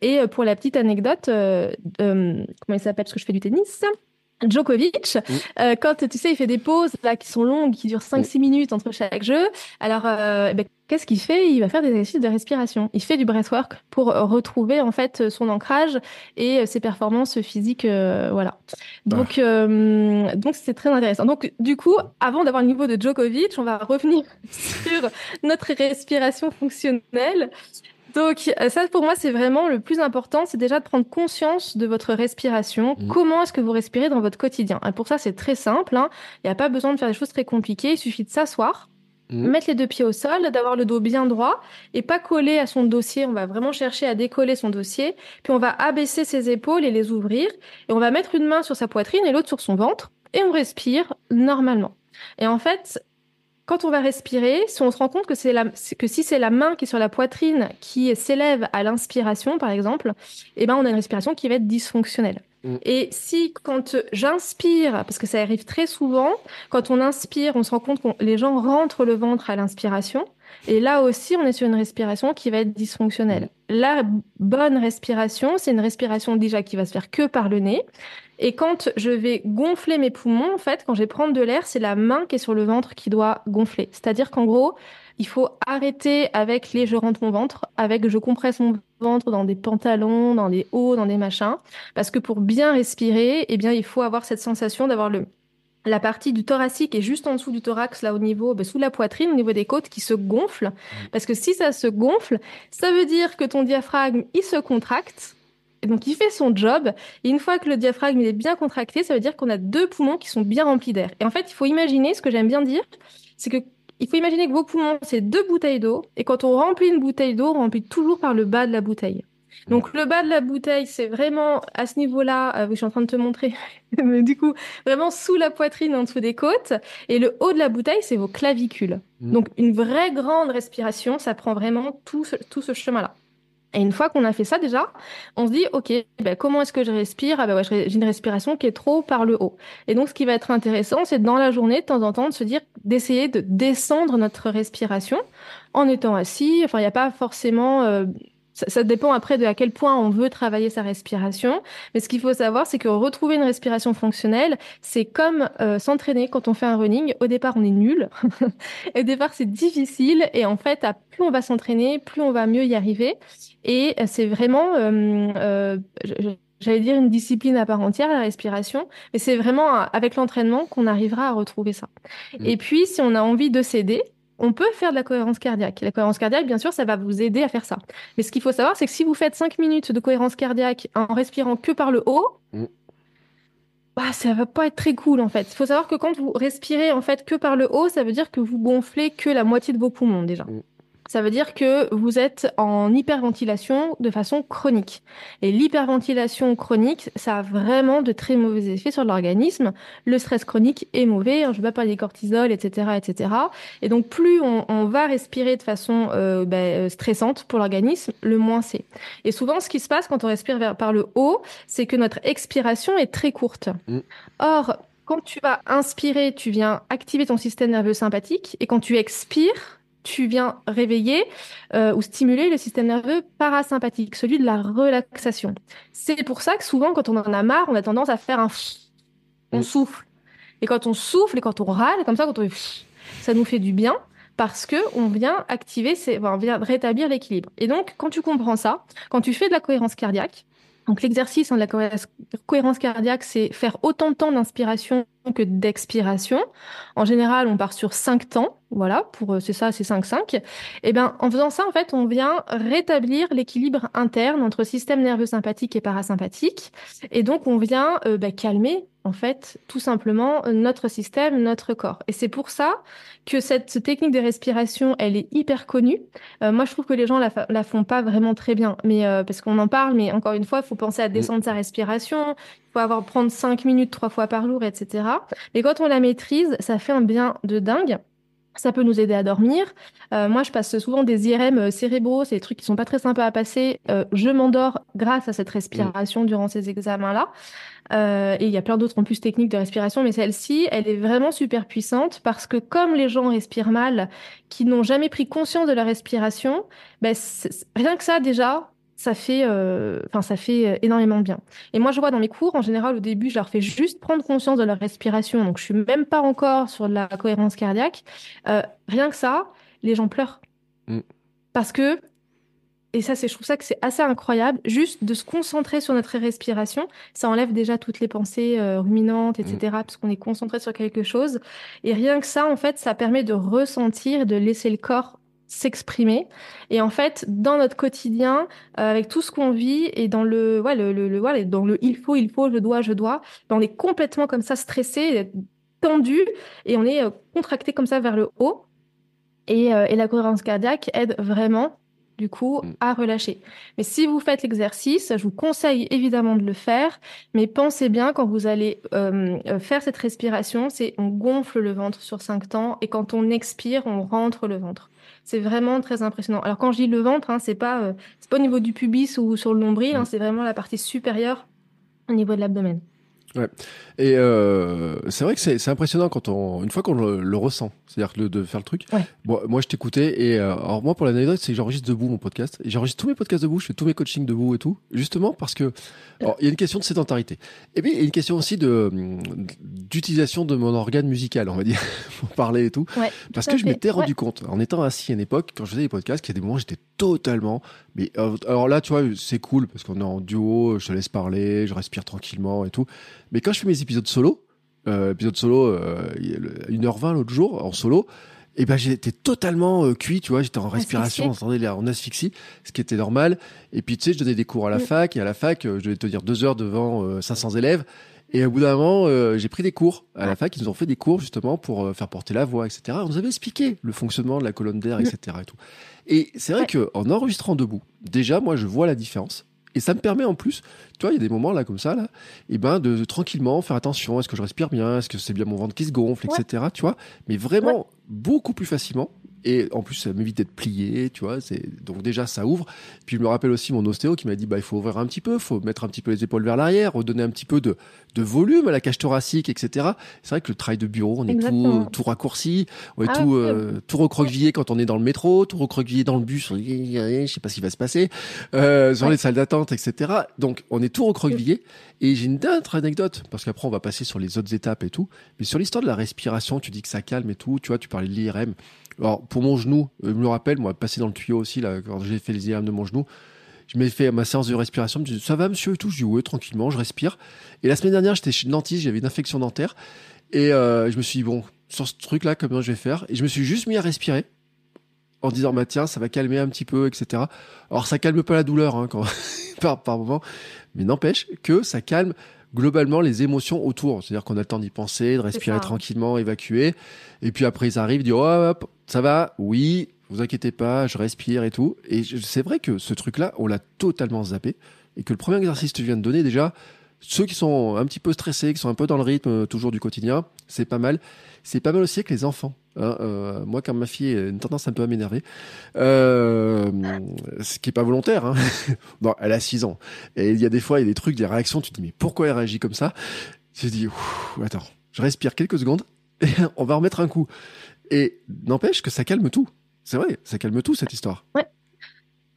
Et pour la petite anecdote, comment il s'appelle Parce que je fais du tennis? Djokovic, mm. euh, quand tu sais, il fait des pauses là qui sont longues, qui durent 5-6 mm. minutes entre chaque jeu. Alors, euh, ben, qu'est-ce qu'il fait? Il va faire des exercices de respiration. Il fait du breathwork pour retrouver en fait son ancrage et ses performances physiques. Euh, voilà. Donc, ah. donc c'est très intéressant. Donc, du coup, avant d'avoir le niveau de Djokovic, on va revenir sur notre respiration fonctionnelle. Donc euh, ça, pour moi, c'est vraiment le plus important, c'est déjà de prendre conscience de votre respiration. Mmh. Comment est-ce que vous respirez dans votre quotidien? Et pour ça, c'est très simple. Hein. Il n'y a pas besoin de faire des choses très compliquées. Il suffit de s'asseoir, mmh. mettre les deux pieds au sol, d'avoir le dos bien droit et pas coller à son dossier. On va vraiment chercher à décoller son dossier. Puis on va abaisser ses épaules et les ouvrir. Et on va mettre une main sur sa poitrine et l'autre sur son ventre. Et on respire normalement. Et en fait, quand on va respirer, si on se rend compte que, c'est la, que si c'est la main qui est sur la poitrine qui s'élève à l'inspiration, par exemple, eh ben, on a une respiration qui va être dysfonctionnelle. Mm. Et si quand j'inspire, parce que ça arrive très souvent, quand on inspire, on se rend compte que les gens rentrent le ventre à l'inspiration, et là aussi, on est sur une respiration qui va être dysfonctionnelle. La bonne respiration, c'est une respiration déjà qui va se faire que par le nez. Et quand je vais gonfler mes poumons, en fait, quand je vais prendre de l'air, c'est la main qui est sur le ventre qui doit gonfler. C'est-à-dire qu'en gros, il faut arrêter avec les je rentre mon ventre, avec je compresse mon ventre, dans des pantalons, dans des hauts, dans des machins. Parce que pour bien respirer, eh bien, il faut avoir cette sensation d'avoir le, la partie du thoracique est juste en dessous du thorax, là au niveau, ben, sous la poitrine, au niveau des côtes, qui se gonfle. Mmh. Parce que si ça se gonfle, ça veut dire que ton diaphragme, il se contracte. Et donc, il fait son job. Et une fois que le diaphragme il est bien contracté, ça veut dire qu'on a deux poumons qui sont bien remplis d'air. Et en fait, il faut imaginer, ce que j'aime bien dire, c'est que il faut imaginer que vos poumons, c'est deux bouteilles d'eau. Et quand on remplit une bouteille d'eau, on remplit toujours par le bas de la bouteille. Donc le bas de la bouteille, c'est vraiment à ce niveau-là, euh, je suis en train de te montrer, mais du coup, vraiment sous la poitrine, en dessous des côtes. Et le haut de la bouteille, c'est vos clavicules. Mmh. Donc une vraie grande respiration, ça prend vraiment tout tout ce chemin-là. Et une fois qu'on a fait ça déjà, on se dit, OK, ben, comment est-ce que je respire? Ah ben ouais, j'ai une respiration qui est trop par le haut. Et donc, ce qui va être intéressant, c'est dans la journée, de temps en temps, de se dire, d'essayer de descendre notre respiration en étant assis. Enfin, il n'y a pas forcément... Euh, ça, dépend après de à quel point on veut travailler sa respiration. Mais ce qu'il faut savoir, c'est que retrouver une respiration fonctionnelle, c'est comme euh, s'entraîner quand on fait un running. Au départ, on est nul. Au départ, c'est difficile. Et en fait, à plus on va s'entraîner, plus on va mieux y arriver. Et euh, c'est vraiment, euh, j'allais dire une discipline à part entière, la respiration, mais c'est vraiment avec l'entraînement qu'on arrivera à retrouver ça. Mmh. Et puis, si on a envie de s'aider, on peut faire de la cohérence cardiaque. La cohérence cardiaque, bien sûr, ça va vous aider à faire ça. Mais ce qu'il faut savoir, c'est que si vous faites 5 minutes de cohérence cardiaque en respirant que par le haut, mm. bah, ça va pas être très cool en fait. Il faut savoir que quand vous respirez en fait que par le haut, ça veut dire que vous gonflez que la moitié de vos poumons déjà. Mm ça veut dire que vous êtes en hyperventilation de façon chronique. Et l'hyperventilation chronique, ça a vraiment de très mauvais effets sur l'organisme. Le stress chronique est mauvais, hein, je ne vais pas parler des cortisol, etc., etc. Et donc, plus on, va respirer de façon euh, ben, euh, stressante pour l'organisme, le moins c'est. Et souvent, ce qui se passe quand on respire vers, par le haut, c'est que notre expiration est très courte. Mm. Or, quand tu vas inspirer, tu viens activer ton système nerveux sympathique, et quand tu expires, tu viens réveiller euh, ou stimuler le système nerveux parasympathique, celui de la relaxation. C'est pour ça que souvent, quand on en a marre, on a tendance à faire un on souffle. Et quand on souffle et quand on râle, comme ça, quand on ça nous fait du bien parce que on vient activer, on vient rétablir l'équilibre. Et donc, quand tu comprends ça, quand tu fais de la cohérence cardiaque, donc l'exercice de la cohérence cardiaque, c'est faire autant de temps d'inspiration que d'expiration. En général, on part sur 5 temps. Voilà, pour euh, c'est ça, c'est 5-5. Et bien, en faisant ça, en fait, on vient rétablir l'équilibre interne entre système nerveux sympathique et parasympathique. Et donc, on vient euh, bah, calmer, en fait, tout simplement notre système, notre corps. Et c'est pour ça que cette technique de respiration, elle est hyper connue. Euh, moi, je trouve que les gens la, la font pas vraiment très bien, mais parce qu'on en parle. Mais encore une fois, il faut penser à descendre sa respiration. Il faut avoir prendre 5 minutes trois fois par jour, etc. Mais quand on la maîtrise, ça fait un bien de dingue. Ça peut nous aider à dormir. Euh, moi, je passe souvent des IRM euh, cérébraux, c'est des trucs qui sont pas très sympas à passer. Euh, je m'endors grâce à cette respiration durant ces examens-là. et il y a plein d'autres en plus techniques de respiration, mais celle-ci, elle est vraiment super puissante parce que comme les gens respirent mal, qui n'ont jamais pris conscience de la respiration, ben, rien que ça déjà, ça fait, euh, ça fait euh, énormément de bien. Et moi, je vois dans mes cours, en général, au début, je leur fais juste prendre conscience de leur respiration. Donc, je suis même pas encore sur la cohérence cardiaque. Euh, rien que ça, les gens pleurent. Mm. Parce que, et ça, c'est, je trouve ça que c'est assez incroyable, juste de se concentrer sur notre respiration, ça enlève déjà toutes les pensées ruminantes, etc., mm. parce qu'on est concentré sur quelque chose. Et rien que ça, en fait, ça permet de ressentir, de laisser le corps s'exprimer. Et en fait, dans notre quotidien, euh, avec tout ce qu'on vit et dans le, ouais, le, le, le dans le il faut, il faut, je dois, je dois, ben, on est complètement comme ça stressé, tendu et on est euh, contracté comme ça vers le haut. Et, euh, et la cohérence cardiaque aide vraiment du coup, mm. à relâcher. Mais si vous faites l'exercice, je vous conseille évidemment de le faire, mais pensez bien quand vous allez faire cette respiration, c'est on gonfle le ventre sur cinq temps et quand on expire, on rentre le ventre. C'est vraiment très impressionnant. Alors quand je dis le ventre, hein, c'est pas euh, c'est pas au niveau du pubis ou sur le nombril, hein, mm. c'est vraiment la partie supérieure au niveau de l'abdomen. Ouais. Et euh, c'est vrai que c'est impressionnant quand on, une fois qu'on le, ressent, c'est-à-dire de faire le truc. Bon, moi, je t'écoutais et euh, alors moi, pour l'anecdote, c'est que j'enregistre debout mon podcast. Et j'enregistre tous mes podcasts debout, je fais tous mes coachings debout et tout, justement parce que il y a une question de sédentarité. Et puis il y a une question aussi de d'utilisation de mon organe musical, on va dire, pour parler et tout. parce que je m'étais rendu compte, en étant assis à une époque, quand je faisais des podcasts, qu'il y a des moments où j'étais totalement. Mais euh, alors là, tu vois, c'est cool parce qu'on est en duo, je te laisse parler, je respire tranquillement et tout. Mais quand je fais mes épisodes solo, euh, épisode solo, euh, 1h20 l'autre jour, en solo, et ben j'étais totalement euh, cuit, tu vois, j'étais en respiration, on entendait en asphyxie, ce qui était normal. Et puis tu sais, je donnais des cours à la fac, et à la fac, euh, je devais te dire deux heures devant 500 élèves. Et au bout d'un moment, euh, j'ai pris des cours à la fac. Ils nous ont fait des cours justement pour euh, faire porter la voix, etc. On nous avait expliqué le fonctionnement de la colonne d'air, etc. Et, tout. et c'est vrai que en enregistrant debout, déjà, moi, je vois la différence. Et ça me permet en plus, tu vois, il y a des moments là comme ça, là, et ben de, tranquillement faire attention. Est-ce que je respire bien? Est-ce que c'est bien mon ventre qui se gonfle, etc. Tu vois, mais vraiment beaucoup plus facilement et en plus, ça m'évite d'être plié, tu vois. C'est donc déjà ça ouvre. Puis je me rappelle aussi mon ostéo qui m'a dit bah il faut ouvrir un petit peu, faut mettre un petit peu les épaules vers l'arrière, redonner un petit peu de, de volume à la cage thoracique, etc. C'est vrai que le travail de bureau, on est tout, tout raccourci, on est ah tout euh, tout recroquevillé quand on est dans le métro, tout recroquevillé dans le bus. Je sais pas ce qui va se passer euh, dans les salles d'attente, etc. Donc on est tout recroquevillé. Et j'ai une autre anecdote parce qu'après on va passer sur les autres étapes et tout. Mais sur l'histoire de la respiration, tu dis que ça calme et tout. Tu vois, tu parlais de l'IRM. Alors, pour mon genou, je me rappelle, moi, passer dans le tuyau aussi, là, quand j'ai fait les IRM de mon genou, je m'ai fait ma séance de respiration, je me dis, ça va, monsieur, et tout? Je dis, oui, tranquillement, je respire. Et la semaine dernière, j'étais chez le dentiste, j'avais une infection dentaire. Et euh, je me suis dit, bon, sur ce truc-là, comment je vais faire? Et je me suis juste mis à respirer en disant, bah tiens, ça va calmer un petit peu, etc. Alors, ça calme pas la douleur, hein, quand, par, par moment, mais n'empêche que ça calme globalement les émotions autour. C'est-à-dire qu'on a le temps d'y penser, de respirer tranquillement, évacuer. Et puis après, ils arrivent, ils disent, oh, hop, ça va? Oui, vous inquiétez pas, je respire et tout. Et c'est vrai que ce truc-là, on l'a totalement zappé. Et que le premier exercice que tu viens de donner, déjà, ceux qui sont un petit peu stressés, qui sont un peu dans le rythme euh, toujours du quotidien, c'est pas mal. C'est pas mal aussi avec les enfants. Hein. Euh, moi, quand ma fille a une tendance un peu à m'énerver, euh, ce qui est pas volontaire. Hein. bon, elle a 6 ans. Et il y a des fois, il y a des trucs, des réactions, tu te dis, mais pourquoi elle réagit comme ça? Je dis, attends, je respire quelques secondes et on va remettre un coup. Et n'empêche que ça calme tout. C'est vrai, ça calme tout cette histoire. Ouais.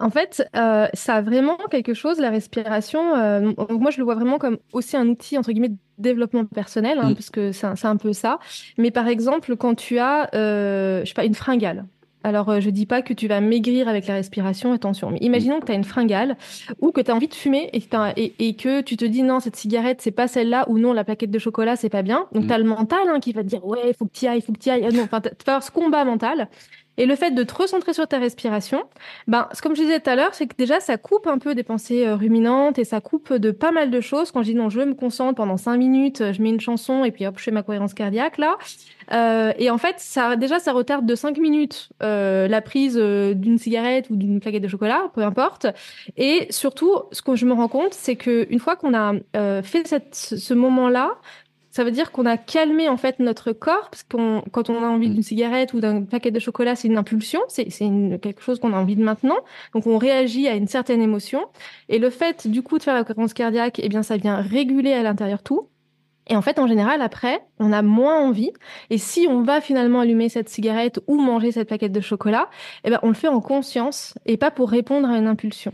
En fait, euh, ça a vraiment quelque chose, la respiration. Euh, moi, je le vois vraiment comme aussi un outil, entre guillemets, de développement personnel, hein, mm. parce que c'est un, peu ça. Mais par exemple, quand tu as, euh, je sais pas, une fringale. Alors, euh, je dis pas que tu vas maigrir avec la respiration, attention. Mais imaginons que tu as une fringale ou que tu as envie de fumer et que, et, que, tu te dis non, cette cigarette, c'est pas celle-là ou non, la plaquette de chocolat, c'est pas bien. Donc, mm. tu as le mental hein, qui va te dire ouais, il faut que tu ailles, il faut que tu ailles. Non, enfin, tu vas avoir ce combat mental. Et le fait de te recentrer sur ta respiration, ben, comme je disais tout à l'heure, c'est que déjà, ça coupe un peu des pensées euh, ruminantes et ça coupe de pas mal de choses. Quand je dis non, je me concentre pendant cinq minutes, je mets une chanson et puis hop, je fais ma cohérence cardiaque là. Euh, et en fait, ça, déjà, ça retarde de cinq minutes euh, la prise euh, d'une cigarette ou d'une plaquette de chocolat, peu importe. Et surtout, ce que je me rends compte, c'est que une fois qu'on a euh, fait cette, ce moment-là, ça veut dire qu'on a calmé en fait notre corps parce qu'on quand on a envie d'une cigarette ou d'un paquet de chocolat, c'est une impulsion, c'est c'est quelque chose qu'on a envie de maintenant. Donc on réagit à une certaine émotion et le fait du coup de faire la cohérence cardiaque, eh bien ça vient réguler à l'intérieur tout. Et en fait, en général, après, on a moins envie. Et si on va finalement allumer cette cigarette ou manger cette plaquette de chocolat, eh ben, on le fait en conscience et pas pour répondre à une impulsion.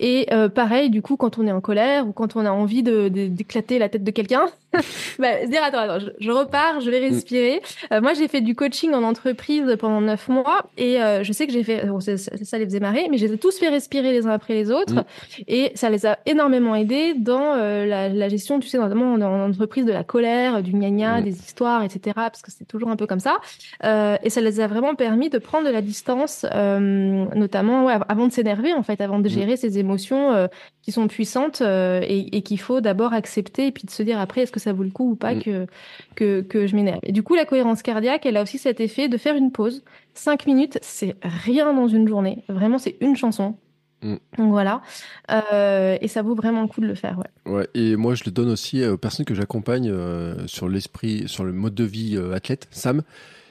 Et euh, pareil, du coup, quand on est en colère ou quand on a envie de, d'éclater la tête de quelqu'un, bah, se dire attends, attends, je, repars, je vais mm. respirer. Euh, moi, j'ai fait du coaching en entreprise pendant neuf mois et euh, je sais que j'ai fait, ça, les faisait marrer, mais j'ai tous fait respirer les uns après les autres mm. et ça les a énormément aidés dans la, gestion, tu sais, notamment en, entreprise de la colère, du gna-gna, mm. Des histoires, etc. Parce que c'est toujours un peu comme ça. et ça les a vraiment permis de prendre de la distance, notamment ouais, avant de s'énerver en fait, avant de gérer ces émotions euh, qui sont puissantes euh, et, qu'il faut d'abord accepter et puis de se dire après est-ce que ça vaut le coup ou pas mm. que, que, que je m'énerve. Et du coup, la cohérence cardiaque, elle a aussi cet effet de faire une pause. Cinq minutes, c'est rien dans une journée. Vraiment, c'est une chanson. Mm. Donc voilà, euh, et ça vaut vraiment le coup de le faire. Ouais. ouais et moi je le donne aussi aux personnes que j'accompagne sur l'esprit, sur le mode de vie athlète, Sam,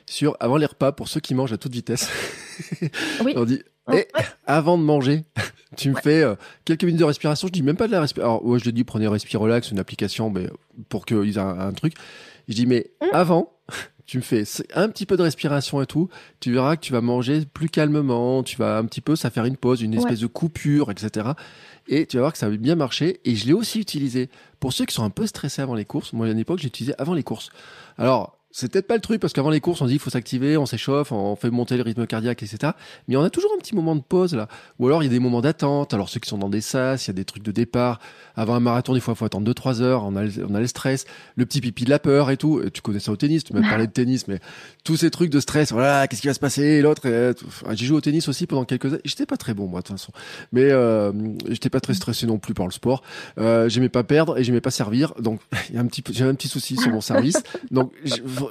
sur avant les repas pour ceux qui mangent à toute vitesse. Oui. On dit et avant de manger, tu me fais euh, quelques minutes de respiration. Je dis même pas de la respiration. Alors, ouais, je le dis, prenez Respirolax, une application, mais pour qu'ils aient un, truc. Je dis, mais mmh. avant, tu me fais un petit peu de respiration et tout. Tu verras que tu vas manger plus calmement. Tu vas un petit peu, ça faire une pause, une espèce de coupure, etc. Et tu vas voir que ça va bien marcher. Et je l'ai aussi utilisé pour ceux qui sont un peu stressés avant les courses. Moi, à une époque, j'ai utilisé avant les courses. Alors, c'est peut-être pas le truc parce qu'avant les courses, on dit il faut s'activer, on s'échauffe, on fait monter le rythme cardiaque, etc. Mais on a toujours un petit moment de pause là. Ou alors il y a des moments d'attente. Alors ceux qui sont dans des sas, il y a des trucs de départ. Avant un marathon, des fois, il faut attendre 2-3 heures. On a, on a le stress, le petit pipi de la peur et tout. tu connais ça au tennis, tu m'as parlé de tennis, mais tous ces trucs de stress. Voilà, qu'est-ce qui va se passer? L'autre, j'ai joué au tennis aussi pendant quelques années. J'étais pas très bon moi de toute façon, mais euh, j'étais pas très stressé non plus par le sport. Euh, j'aimais pas perdre et j'aimais pas servir. Donc il y a un petit, j'ai un petit souci sur mon service. Donc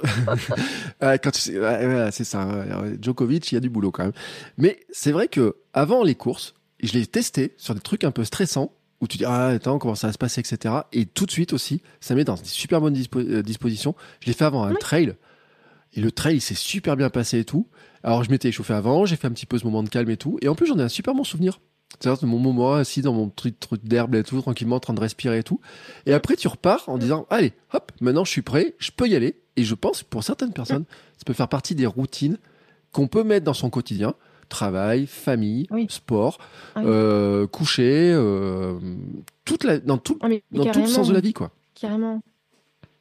quand c'est ça. Djokovic, il y a du boulot quand même. Mais c'est vrai que avant les courses, je l'ai testé sur des trucs un peu stressants où tu dis ah attends comment ça va se passer etc. Et tout de suite aussi, ça met dans une super bonne euh, disposition. Je l'ai fait avant un trail et le trail s'est super bien passé et tout. Alors je m'étais échauffé avant, j'ai fait un petit peu ce moment de calme et tout. Et en plus j'en ai un super bon souvenir. C'est-à-dire mon moment assis dans mon truc, truc d'herbe et tout, tranquillement en train de respirer et tout. Et après, tu repars en disant, allez, hop, maintenant je suis prêt, je peux y aller. Et je pense, pour certaines personnes, ça peut faire partie des routines qu'on peut mettre dans son quotidien. Travail, famille, sport, euh, coucher, euh, toute la, dans tout, dans tout le sens de la vie, quoi. Carrément.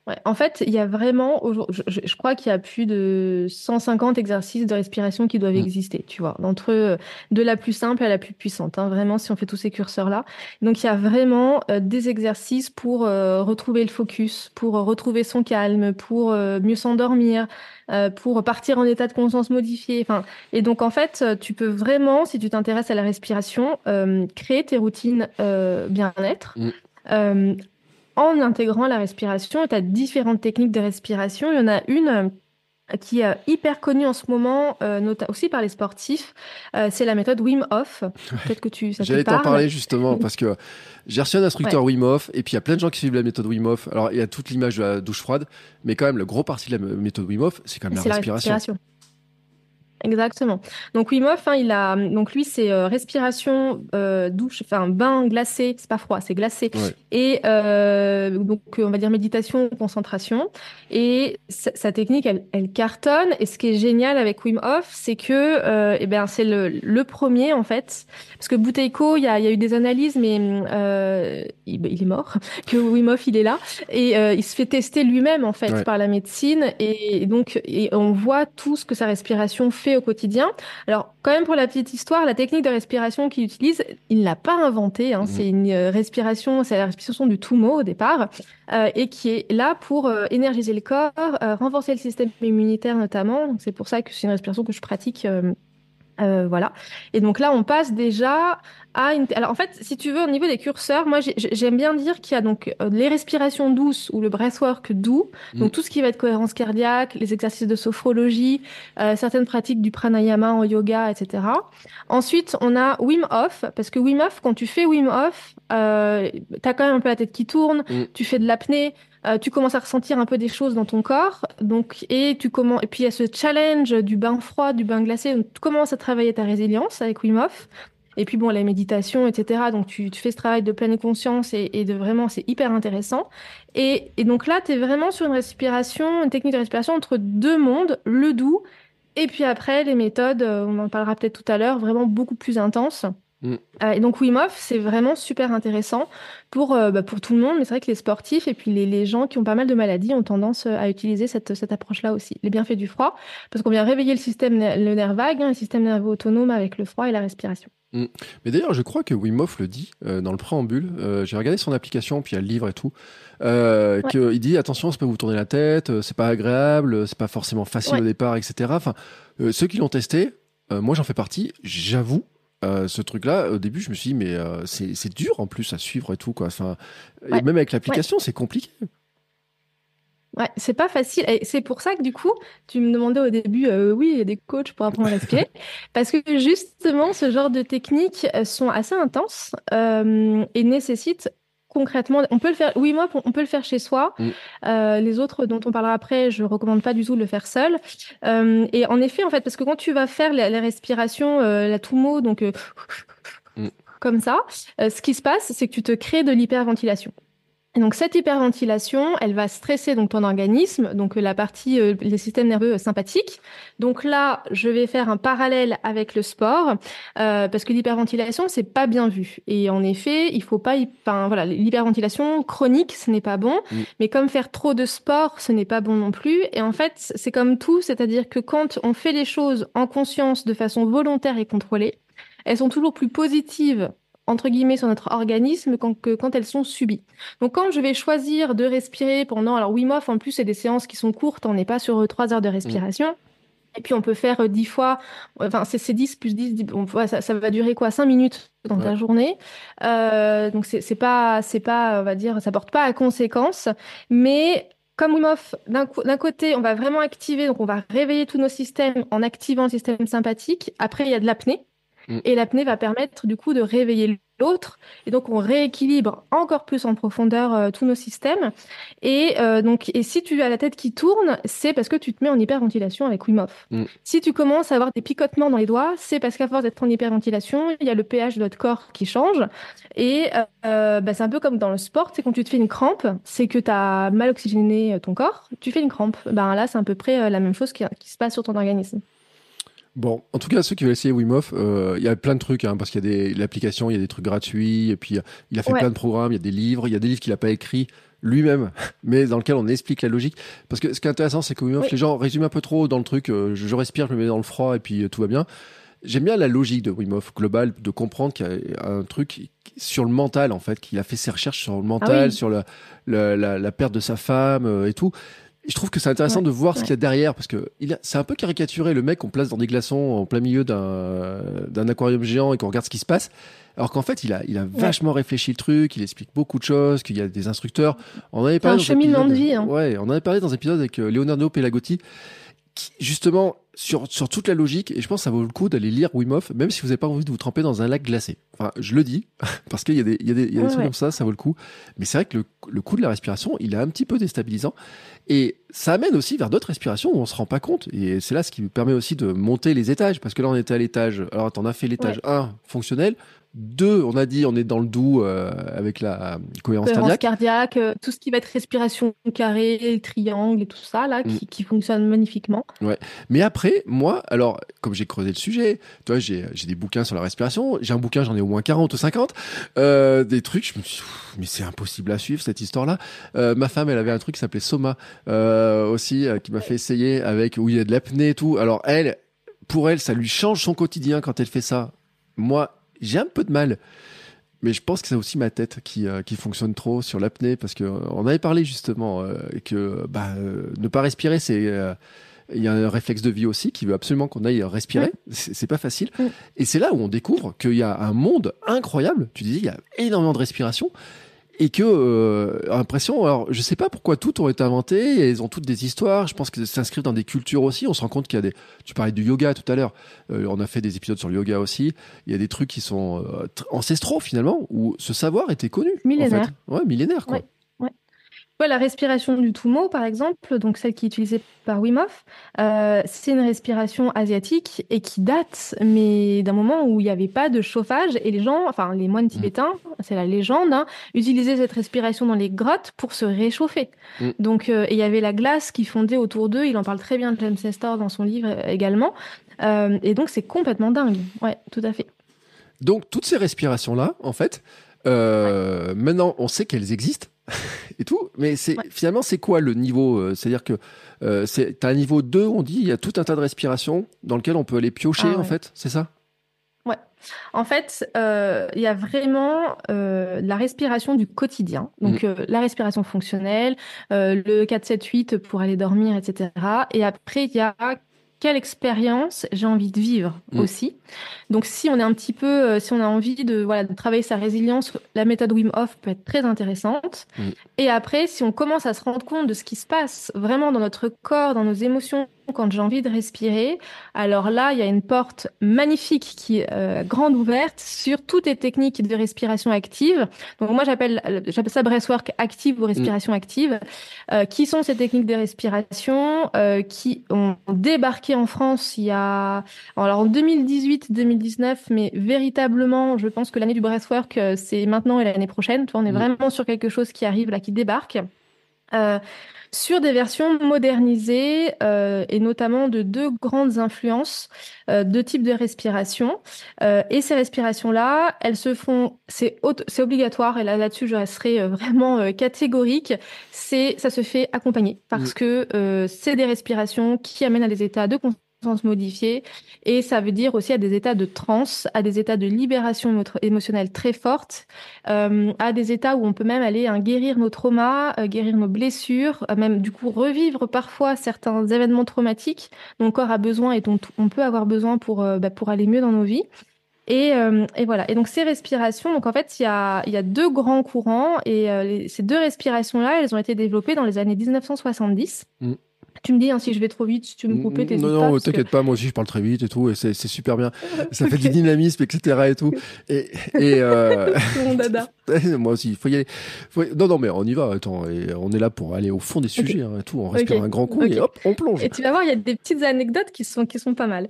Ouais, en fait, il y a vraiment, je, je, crois qu'il y a plus de 150 exercices de respiration qui doivent mmh. exister, tu vois, d'entre euh, de la plus simple à la plus puissante, hein, vraiment, si on fait tous ces curseurs-là. Donc, il y a vraiment euh, des exercices pour euh, retrouver le focus, pour retrouver son calme, pour mieux s'endormir, pour partir en état de conscience modifié. Enfin, et donc, en fait, tu peux vraiment, si tu t'intéresses à la respiration, créer tes routines bien-être. Mmh en intégrant la respiration. Tu as différentes techniques de respiration. Il y en a une euh, qui est hyper connue en ce moment, euh, aussi par les sportifs, euh, c'est la méthode Wim Hof. Peut-être que tu ça J'allais t'en parler justement parce que j'ai reçu un instructeur Wim Hof et puis il y a plein de gens qui suivent la méthode Wim Hof. Alors il y a toute l'image de la douche froide, mais quand même le gros parti de la méthode Wim Hof, c'est quand même la respiration. Exactement. Donc Wim Hof, hein, il a donc lui c'est euh, respiration, euh, douche, enfin bain glacé, c'est pas froid, c'est glacé, et euh, donc on va dire méditation, concentration. Et sa technique, elle, elle, cartonne. Et ce qui est génial avec Wim Hof, c'est que eh ben c'est le, le, premier en fait, parce que Bouteiko, il y a, y a eu des analyses, mais il, il, est mort, que Wim Hof il est là et il se fait tester lui-même en fait par la médecine et, et donc et on voit tout ce que sa respiration fait au quotidien. Alors, quand même, pour la petite histoire, la technique de respiration qu'il utilise, il ne l'a pas inventée. Hein. Mmh. C'est une euh, respiration, c'est la respiration du Tumo au départ, euh, et qui est là pour euh, énergiser le corps, renforcer le système immunitaire notamment. C'est pour ça que c'est une respiration que je pratique euh, voilà. Et donc là, on passe déjà à une... Alors en fait, si tu veux, au niveau des curseurs, moi j'aime bien dire qu'il y a donc euh, les respirations douces ou le breathwork doux, mm. donc tout ce qui va être cohérence cardiaque, les exercices de sophrologie, euh, certaines pratiques du pranayama en yoga, etc. Ensuite, on a Wim Hof, parce que Wim Hof, quand tu fais Wim Hof, euh, t'as quand même un peu la tête qui tourne, mm. tu fais de l'apnée, euh, tu commences à ressentir un peu des choses dans ton corps. Donc, et tu commences, et puis il y a ce challenge du bain froid, du bain glacé. Donc, tu commences à travailler ta résilience avec Wim Hof. Et puis bon, la méditation, etc. Donc tu, tu fais ce travail de pleine conscience et, de vraiment, c'est hyper intéressant. Et, et donc là, tu es vraiment sur une respiration, une technique de respiration entre deux mondes, le doux, et puis après, les méthodes, euh, on en parlera peut-être tout à l'heure, vraiment beaucoup plus intenses. Mm. Euh, et donc Wim Hof, c'est vraiment super intéressant pour, euh, bah, pour tout le monde, mais c'est vrai que les sportifs et puis les, les, gens qui ont pas mal de maladies ont tendance euh, à utiliser cette, cette approche-là aussi. Les bienfaits du froid, parce qu'on vient réveiller le système, le nerf vague, hein, le système nerveux autonome avec le froid et la respiration. Mm. Mais d'ailleurs, je crois que Wim Hof le dit dans le préambule. J'ai regardé son application, puis il y a le livre et tout. Euh, qu'il dit attention, ça peut vous tourner la tête, c'est pas agréable, c'est pas forcément facile au départ, etc. Enfin, ceux qui l'ont testé, moi j'en fais partie. J'avoue, euh, ce truc-là, au début, je me suis dit, mais euh, c'est dur en plus à suivre et tout, quoi. Enfin, et même avec l'application, c'est compliqué. Ouais, c'est pas facile. Et c'est pour ça que du coup, tu me demandais au début, euh, oui, il y a des coachs pour apprendre à respirer. parce que justement, ce genre de techniques sont assez intenses et nécessitent concrètement, on peut le faire. Oui, moi, on peut le faire chez soi. Mm. Euh, les autres dont on parlera après, je recommande pas du tout de le faire seul. Euh, et en effet, en fait, parce que quand tu vas faire la, respiration, euh, la Tumo, donc mm. comme ça, ce qui se passe, c'est que tu te crées de l'hyperventilation. Et donc cette hyperventilation, elle va stresser donc ton organisme, donc la partie, euh, les systèmes nerveux sympathiques. Donc là, je vais faire un parallèle avec le sport euh, parce que l'hyperventilation, c'est pas bien vu. Et en effet, il faut pas, enfin voilà, l'hyperventilation chronique, ce n'est pas bon. Mm. Mais comme faire trop de sport, ce n'est pas bon non plus. Et en fait, c'est comme tout, c'est-à-dire que quand on fait les choses en conscience, de façon volontaire et contrôlée, elles sont toujours plus positives entre guillemets sur notre organisme quand, que quand elles sont subies. Donc quand je vais choisir de respirer pendant, alors Wim Hof en plus c'est des séances qui sont courtes, on n'est pas sur euh, trois heures de respiration. Et puis on peut faire euh, 10 fois, enfin c'est c'est 10 plus 10, 10 bon, ouais, ça, ça va durer quoi 5 minutes dans ta Ouais. journée. Euh, donc c'est pas, c'est pas, on va dire, ça porte pas à conséquence. Mais comme Wim Hof, d'un côté on va vraiment activer, donc on va réveiller tous nos systèmes en activant le système sympathique. Après il y a de l'apnée. Mm. Et l'apnée va permettre du coup de réveiller l'autre. Et donc on rééquilibre encore plus en profondeur euh, tous nos systèmes. Et euh, donc, et si tu as la tête qui tourne, c'est parce que tu te mets en hyperventilation avec Wim Hof. Mm. Si tu commences à avoir des picotements dans les doigts, c'est parce qu'à force d'être en hyperventilation, il y a le pH de notre corps qui change. Et euh, euh, bah, c'est un peu comme dans le sport, c'est quand tu te fais une crampe, c'est que tu as mal oxygéné euh, ton corps, tu fais une crampe. Ben là, c'est à peu près la même chose qui, qui se passe sur ton organisme. Bon, en tout cas, ceux qui veulent essayer Wim Hof, euh, il y a plein de trucs, hein, parce qu'il y a des l'application, il y a des trucs gratuits, et puis il a fait Ouais. plein de programmes, il y a des livres, il y a des livres qu'il a pas écrits lui-même, mais dans lequel on explique la logique. Parce que ce qui est intéressant, c'est que Wim Hof, Oui. les gens résument un peu trop dans le truc, euh, je, je respire, je me mets dans le froid, et puis euh, tout va bien. J'aime bien la logique de Wim Hof global, de comprendre qu'il y a un truc sur le mental, en fait, qu'il a fait ses recherches sur le mental, Ah oui. sur la, la, la, la perte de sa femme euh, et tout. Je trouve que c'est intéressant Ouais, de voir ce qu'il y a derrière, parce que c'est un peu caricaturé, le mec qu'on place dans des glaçons en plein milieu d'un aquarium géant et qu'on regarde ce qui se passe. Alors qu'en fait, il a, il a vachement réfléchi le truc, il explique beaucoup de choses, qu'il y a des instructeurs. On en avait parlé un dans cheminement de vie, hein. Ouais, on avait parlé dans un épisode avec euh, Leonardo Pelagotti, qui, justement, sur, sur toute la logique, et je pense que ça vaut le coup d'aller lire Wim Hof, même si vous n'avez pas envie de vous tremper dans un lac glacé. Enfin, je le dis, parce qu'il y a des, il y a des, il y a des Ouais, trucs ouais. comme ça, ça vaut le coup. Mais c'est vrai que le, le coup de la respiration, il est un petit peu déstabilisant. Et ça amène aussi vers d'autres respirations où on se rend pas compte. Et c'est là ce qui permet aussi de monter les étages. Parce que là, on était à l'étage. Alors, on a fait l'étage 1 fonctionnel. 2, on a dit, on est dans le doux euh, avec la cohérence Cohérence cardiaque. cardiaque, euh, tout ce qui va être respiration carrée, triangle et tout ça, là, Mm. qui, qui fonctionne magnifiquement. Mais après, moi, alors, comme j'ai creusé le sujet, tu vois, j'ai des bouquins sur la respiration. J'ai un bouquin, j'en ai au moins 40 ou 50. Euh, des trucs, je me suis dit, mais c'est impossible à suivre cette histoire-là. Euh, ma femme, elle avait un truc qui s'appelait Soma, euh, aussi, qui m'a fait essayer avec, où il y a de l'apnée et tout. Alors, elle, pour elle, ça lui change son quotidien quand elle fait ça. Moi, j'ai un peu de mal. Mais je pense que c'est aussi ma tête qui, qui fonctionne trop sur l'apnée parce que on avait parlé justement euh, que bah, ne pas respirer, c'est il y a un réflexe de vie aussi qui veut absolument qu'on aille respirer. C'est c'est pas facile. Mm. Et c'est là où on découvre qu'il y a un monde incroyable. Tu disais, il y a énormément de respiration. Et que, euh, l'impression, alors je sais pas pourquoi toutes ont été inventées, et elles ont toutes des histoires, je pense qu'elles s'inscrivent dans des cultures aussi, on se rend compte qu'il y a des, tu parlais du yoga tout à l'heure, Euh, on a fait des épisodes sur le yoga aussi, il y a des trucs qui sont euh, tr- ancestraux finalement, où ce savoir était connu. en Millénaire. fait. Ouais, millénaire quoi. Ouais. Ouais, la respiration du Tumo, par exemple, donc celle qui est utilisée par Wim Hof, euh, c'est une respiration asiatique et qui date, mais d'un moment où il n'y avait pas de chauffage et les gens, enfin les moines tibétains, c'est la légende, hein, utilisaient cette respiration dans les grottes pour se réchauffer. Mm. Donc, euh, et il y avait la glace qui fondait autour d'eux. Il en parle très bien, James Nestor, dans son livre euh, également. Euh, et donc, c'est complètement dingue. Ouais, tout à fait. Donc toutes ces respirations là, en fait, maintenant on sait qu'elles existent et tout, mais c'est Ouais. finalement c'est quoi le niveau euh, C'est-à-dire que euh, c'est t'as un niveau 2, on dit il y a tout un tas de respirations dans lequel on peut aller piocher Ah en ouais. fait, c'est ça? En fait, euh, il y a vraiment euh, la respiration du quotidien. Donc, euh, la respiration fonctionnelle, le 4-7-8 pour aller dormir, etc. Et après, il y a quelle expérience j'ai envie de vivre Mm. aussi. Donc, si on est un petit peu, euh, si on a envie de, voilà, de travailler sa résilience, la méthode Wim Hof peut être très intéressante. Mm. Et après, si on commence à se rendre compte de ce qui se passe vraiment dans notre corps, dans nos émotions, quand j'ai envie de respirer, alors là, il y a une porte magnifique qui est euh, grande ouverte sur toutes les techniques de respiration active. Donc moi, j'appelle j'appelle ça breathwork active ou respiration active. Euh, qui sont ces techniques de respiration euh, qui ont débarqué en France il y a alors en 2018-2019, mais véritablement, je pense que l'année du breathwork, c'est maintenant et l'année prochaine. on est vraiment sur quelque chose qui arrive là, qui débarque. Euh, sur des versions modernisées euh, et notamment de deux grandes influences, euh, deux types de respiration. Euh, et ces respirations-là, elles se font, c'est obligatoire et là là-dessus je resterai vraiment catégorique. C'est ça se fait accompagner parce mmh. que c'est des respirations qui amènent à des états de modifiée et ça veut dire aussi à des états de transe, à des états de libération émotionnelle très forte, euh, à des états où on peut même aller hein, guérir nos traumas, euh, guérir nos blessures, euh, même du coup revivre parfois certains événements traumatiques dont le corps a besoin et dont on peut avoir besoin pour, bah, pour aller mieux dans nos vies. Et, et, voilà. Et donc ces respirations, donc en fait il y a, y a deux grands courants et ces deux respirations là, elles ont été développées dans les années 1970. Tu me dis hein, si je vais trop vite, si tu me coupes, Non, non, t'inquiète pas, moi aussi je parle très vite et tout, et c'est super bien. Ça fait du dynamisme, etc. et tout. Et, et euh... dada. moi aussi, il faut y aller. Non, non, mais on y va. Attends, et on est là pour aller au fond des sujets hein, et tout. On respire un grand coup et hop, on plonge. Et tu vas voir, il y a des petites anecdotes qui sont qui sont pas mal.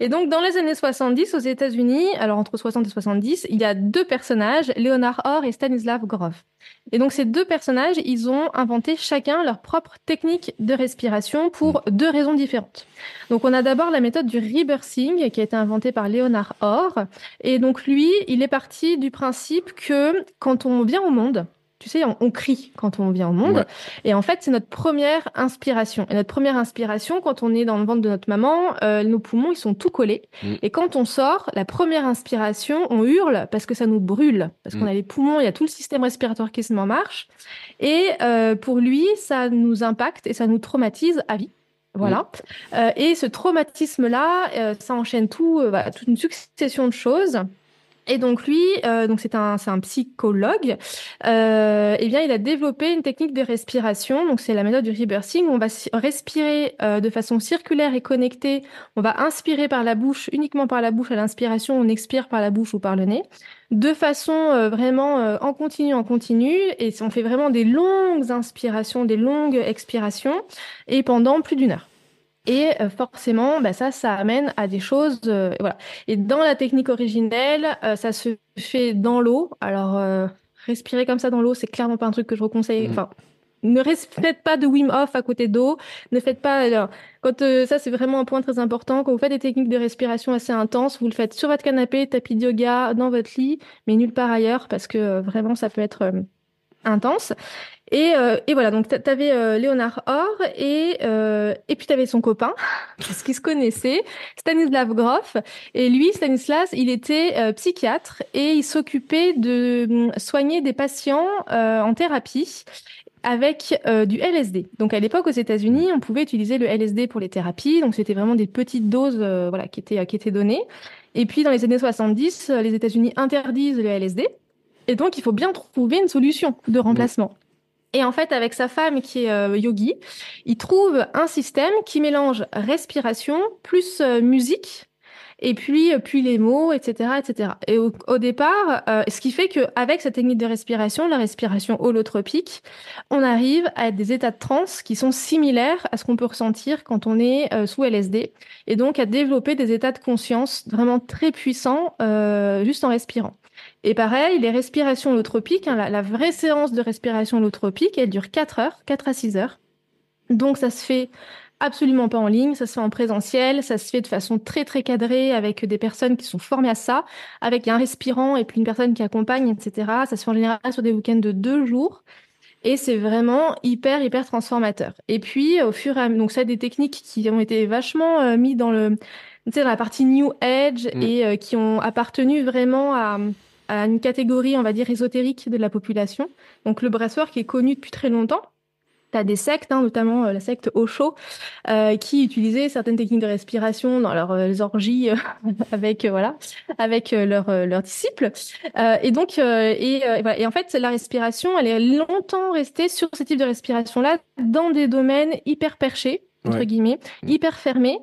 Et donc, dans les années 70, aux États-Unis, alors entre 60 et 70, il y a deux personnages, Leonard Orr et Stanislav Grof. Et donc, ces deux personnages, ils ont inventé chacun leur propre technique de respiration pour mm. deux raisons différentes. Donc, on a d'abord la méthode du rebirthing qui a été inventée par Leonard Orr. Et donc, lui, il est parti du principe que quand on vient au monde, tu sais, on, crie quand on vient au monde. Et en fait, c'est notre première inspiration. Et notre première inspiration, quand on est dans le ventre de notre maman, euh, nos poumons, ils sont tout collés. Mm. Et quand on sort, la première inspiration, on hurle parce que ça nous brûle. Parce qu'on mm. a les poumons, il y a tout le système respiratoire qui se met en marche. Et euh, pour lui, ça nous impacte et ça nous traumatise à vie. Voilà. Mm. Euh, et ce traumatisme-là, ça enchaîne tout, voilà, toute une succession de choses. Et donc lui, euh, c'est un, psychologue. Euh, eh bien, il a développé une technique de respiration. Donc c'est la méthode du rebirthing. On va respirer euh, de façon circulaire et connectée. On va inspirer par la bouche, uniquement par la bouche à l'inspiration. On expire par la bouche ou par le nez, de façon vraiment en continu, en continu. Et on fait vraiment des longues inspirations, des longues expirations, et pendant plus d'une heure. Et euh, forcément, bah ça, ça amène à des choses. Euh, voilà. Et dans la technique originelle, euh, ça se fait dans l'eau. Alors, respirer comme ça dans l'eau, c'est clairement pas un truc que je conseille. Mmh. Enfin, ne faites pas de Wim Hof à côté d'eau. Ne faites pas. Alors, quand ça, c'est vraiment un point très important. Quand vous faites des techniques de respiration assez intenses, vous le faites sur votre canapé, tapis de yoga, dans votre lit, mais nulle part ailleurs, parce que vraiment, ça peut être intense. Et, euh, et voilà, donc tu avais euh, Léonard Orr et, euh, et puis tu avais son copain, parce qu'ils se connaissaient, Stanislav Grof. Et lui, Stanislas, il était euh, psychiatre et il s'occupait de hum, soigner des patients en thérapie avec du LSD. Donc à l'époque aux États-Unis, on pouvait utiliser le LSD pour les thérapies, donc c'était vraiment des petites doses voilà qui étaient qui étaient données. Et puis dans les années 70, les États-Unis interdisent le LSD. Et donc, il faut bien trouver une solution de remplacement. Et en fait, avec sa femme qui est euh, yogi, il trouve un système qui mélange respiration plus euh, musique et puis euh, puis les mots, etc., etc. Et au, départ, ce qui fait qu'avec cette technique de respiration, la respiration holotropique, on arrive à des états de transe qui sont similaires à ce qu'on peut ressentir quand on est sous LSD, et donc à développer des états de conscience vraiment très puissants juste en respirant. Et pareil, les respirations holotropiques, hein, la, vraie séance de respiration holotropique, elle dure 4 heures, 4 à 6 heures. Donc ça se fait absolument pas en ligne, ça se fait en présentiel, ça se fait de façon très très cadrée avec des personnes qui sont formées à ça, avec un respirant et puis une personne qui accompagne, etc. Ça se fait en général sur des week-ends de deux jours. Et c'est vraiment hyper, hyper transformateur. Et puis, au fur et à mesure, donc ça, des techniques qui ont été vachement euh, mis dans le, tu sais, dans la partie New Age mm. et euh, qui ont appartenu vraiment à, à une catégorie, on va dire, ésotérique de la population. Donc le qui est connu depuis très longtemps. Tu as des sectes, hein, notamment euh, la secte Osho, euh, qui utilisait certaines techniques de respiration dans leurs euh, orgies avec voilà, avec leurs leurs disciples. et donc et, et, en fait la respiration, elle est longtemps restée sur ce type de respiration là dans des domaines hyper perchés entre guillemets, mm. hyper fermé.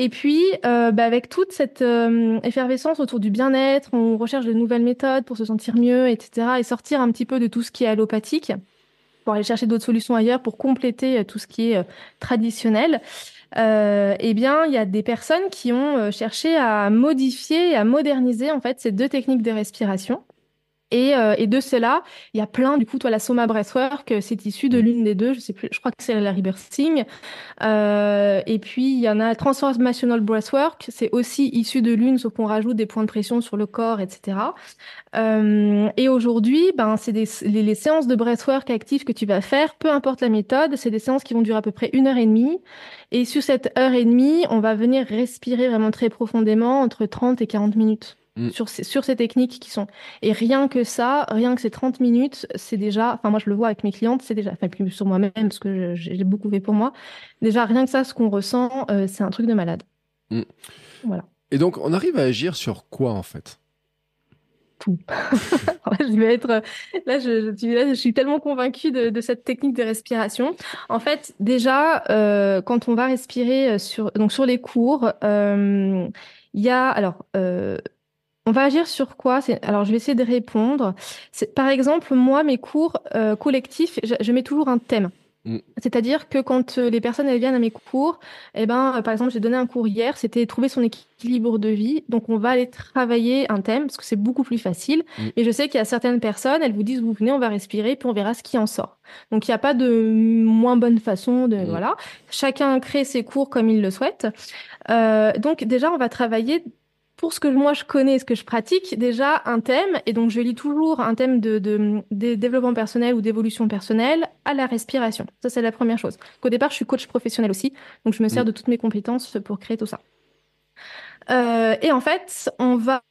Et puis, euh, bah, avec toute cette euh, effervescence autour du bien-être, on recherche de nouvelles méthodes pour se sentir mieux, etc. Et sortir un petit peu de tout ce qui est allopathique pour aller chercher d'autres solutions ailleurs pour compléter euh, tout ce qui est traditionnel. eh bien, il y a des personnes qui ont cherché à modifier à moderniser en fait ces deux techniques de respiration. Et, euh, et, de cela, il y a plein, du coup, toi, la Soma Breathwork, c'est issu de l'une des deux, je sais plus, je crois que c'est la Rebirthing. Euh, et puis, il y en a Transformational Breathwork, c'est aussi issu de l'une, sauf qu'on rajoute des points de pression sur le corps, etc. Euh, et aujourd'hui, ben, c'est les, les, séances de breathwork actives que tu vas faire, peu importe la méthode, c'est des séances qui vont durer à peu près une heure et demie. Et sur cette heure et demie, on va venir respirer vraiment très profondément entre 30 et 40 minutes. Mm. sur, ces, sur ces techniques qui sont. Et rien que ça, rien que ces 30 minutes, c'est déjà, enfin moi je le vois avec mes clientes, c'est déjà, enfin plus sur moi-même parce que j'ai beaucoup fait pour moi, déjà rien que ça, ce qu'on ressent, euh, c'est un truc de malade. Mm. Voilà. Et donc on arrive à agir sur quoi en fait? Tout. je vais être là je, je, suis tellement convaincue de, de, cette technique de respiration. En fait, déjà euh, quand on va respirer euh, sur donc sur les cours, il y a alors on va agir sur quoi? Alors, je vais essayer de répondre. Par exemple, moi, mes cours euh, collectifs, je, mets toujours un thème. Mm. C'est-à-dire que quand euh, les personnes elles viennent à mes cours, eh ben, euh, par exemple, j'ai donné un cours hier, c'était trouver son équilibre de vie. Donc, on va aller travailler un thème parce que c'est beaucoup plus facile. Mm. Et je sais qu'il y a certaines personnes, elles vous disent, vous venez, on va respirer, puis on verra ce qui en sort. Donc, il n'y a pas de moins bonne façon de, mm. voilà. Chacun crée ses cours comme il le souhaite. donc, déjà, on va travailler pour ce que moi je connais, ce que je pratique, déjà un thème, et donc je lis toujours un thème de, de, développement personnel ou d'évolution personnelle à la respiration. Ça, c'est la première chose. Qu'au départ, je suis coach professionnel aussi, donc je me sers mm. de toutes mes compétences pour créer tout ça. Euh, et en fait, on va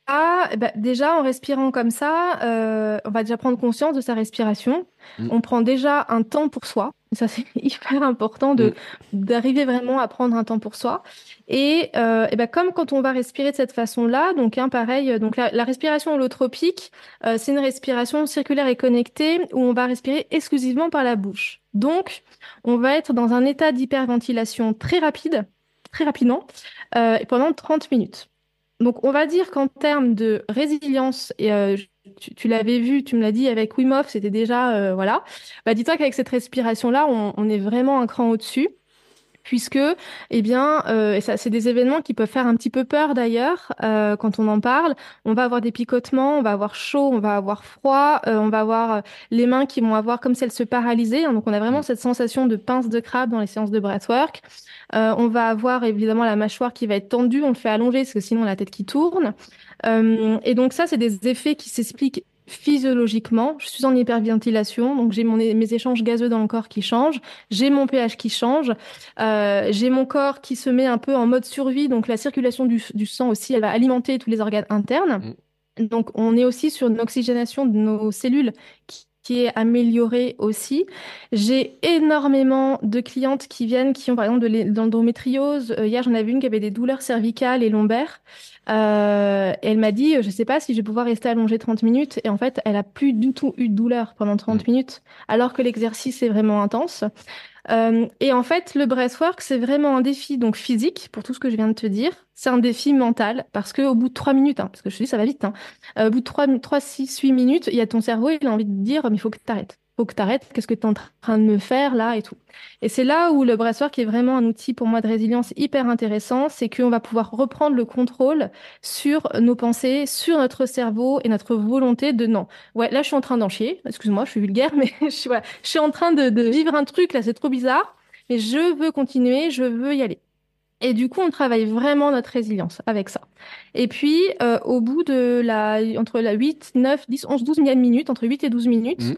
bah, déjà en respirant comme ça, euh, on va déjà prendre conscience de sa respiration. Mm. On prend déjà un temps pour soi. Ça c'est hyper important de mm. d'arriver vraiment à prendre un temps pour soi. Et, euh, et ben comme quand on va respirer de cette façon-là, donc hein, pareil, donc la, la respiration holotropique, euh, c'est une respiration circulaire et connectée où on va respirer exclusivement par la bouche. Donc, on va être dans un état d'hyperventilation très rapide très rapidement euh, pendant 30 minutes. Donc, on va dire qu'en termes de résilience, et euh, tu, l'avais vu, tu me l'as dit avec Wim Hof, c'était déjà, euh, voilà. Bah, dis-toi qu'avec cette respiration-là, on, on, est vraiment un cran au-dessus puisque, eh bien, euh, ça, c'est des événements qui peuvent faire un petit peu peur d'ailleurs euh, quand on en parle. On va avoir des picotements, on va avoir chaud, on va avoir froid, euh, on va avoir euh, les mains qui vont avoir comme si elles se paralysaient. Hein, donc, on a vraiment cette sensation de pince de crabe dans les séances de breathwork. Euh, on va avoir évidemment la mâchoire qui va être tendue, on le fait allonger parce que sinon la tête qui tourne. et donc ça, c'est des effets qui s'expliquent physiologiquement, je suis en hyperventilation, donc j'ai mes échanges gazeux dans le corps qui changent, j'ai mon pH qui change, euh, j'ai mon corps qui se met un peu en mode survie, donc la circulation du, sang aussi, elle va alimenter tous les organes internes. Mm. Donc on est aussi sur une oxygénation de nos cellules qui, est améliorée aussi. J'ai énormément de clientes qui viennent, qui ont par exemple de l'endométriose. Euh, hier, j'en avais une qui avait des douleurs cervicales et lombaires. Euh, elle m'a dit, je sais pas si je vais pouvoir rester allongée 30 minutes. Et en fait, elle a plus du tout eu de douleur pendant 30 mm. minutes, alors que l'exercice est vraiment intense. Euh, et en fait, le breathwork, c'est vraiment un défi donc physique pour tout ce que je viens de te dire. C'est un défi mental parce que au bout de 3 minutes, hein, parce que je te dis ça va vite, hein, euh, au bout de 3, 3 6, 8 minutes, il y a ton cerveau, il a envie de dire, mais il faut que tu arrêtes faut que tu arrêtes, qu'est-ce que tu es en train de me faire là et tout. Et c'est là où le breathwork est vraiment un outil pour moi de résilience hyper intéressant, c'est qu'on va pouvoir reprendre le contrôle sur nos pensées, sur notre cerveau et notre volonté de non. Ouais, là je suis en train d'en chier, excuse-moi, je suis vulgaire, mais je suis, je suis en train de vivre un truc là, c'est trop bizarre, mais je veux continuer, je veux y aller. Et du coup, on travaille vraiment notre résilience avec ça. Et puis, euh, au bout de la, entre la 8, 9, 10, 11, 12 minutes, entre 8 et 12 minutes, mmh.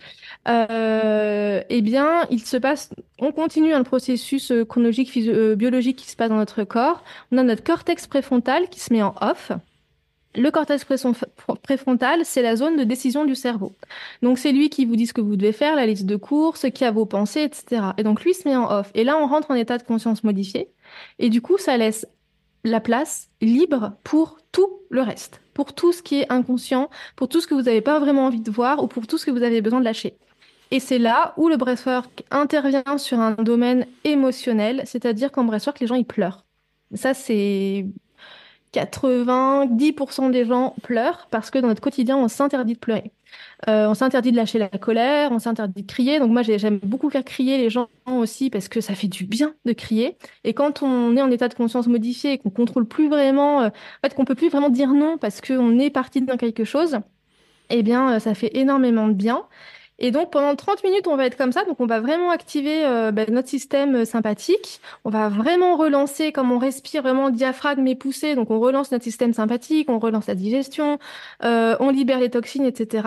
euh, eh bien, il se passe, on continue un processus euh, chronologique, euh, biologique qui se passe dans notre corps. On a notre cortex préfrontal qui se met en off. Le cortex préfrontal, c'est la zone de décision du cerveau. Donc, c'est lui qui vous dit ce que vous devez faire, la liste de courses, qui a vos pensées, etc. Et donc, lui se met en off. Et là, on rentre en état de conscience modifié. Et du coup, ça laisse la place libre pour tout le reste, pour tout ce qui est inconscient, pour tout ce que vous n'avez pas vraiment envie de voir ou pour tout ce que vous avez besoin de lâcher. Et c'est là où le breathwork intervient sur un domaine émotionnel, c'est-à-dire qu'en breathwork, les gens, ils pleurent. Ça, c'est 90% des gens pleurent parce que dans notre quotidien, on s'interdit de pleurer. Euh, on s'interdit de lâcher la colère, on s'interdit de crier. Donc moi, j'aime beaucoup faire crier les gens aussi parce que ça fait du bien de crier. Et quand on est en état de conscience modifié et qu'on contrôle plus vraiment, euh, en fait, qu'on peut plus vraiment dire non parce qu'on est parti dans quelque chose, eh bien, euh, ça fait énormément de bien. Et donc pendant 30 minutes, on va être comme ça. Donc on va vraiment activer ben, notre système sympathique. On va vraiment relancer, comme on respire vraiment diaphragme est poussé. Donc on relance notre système sympathique, on relance la digestion, on libère les toxines, etc.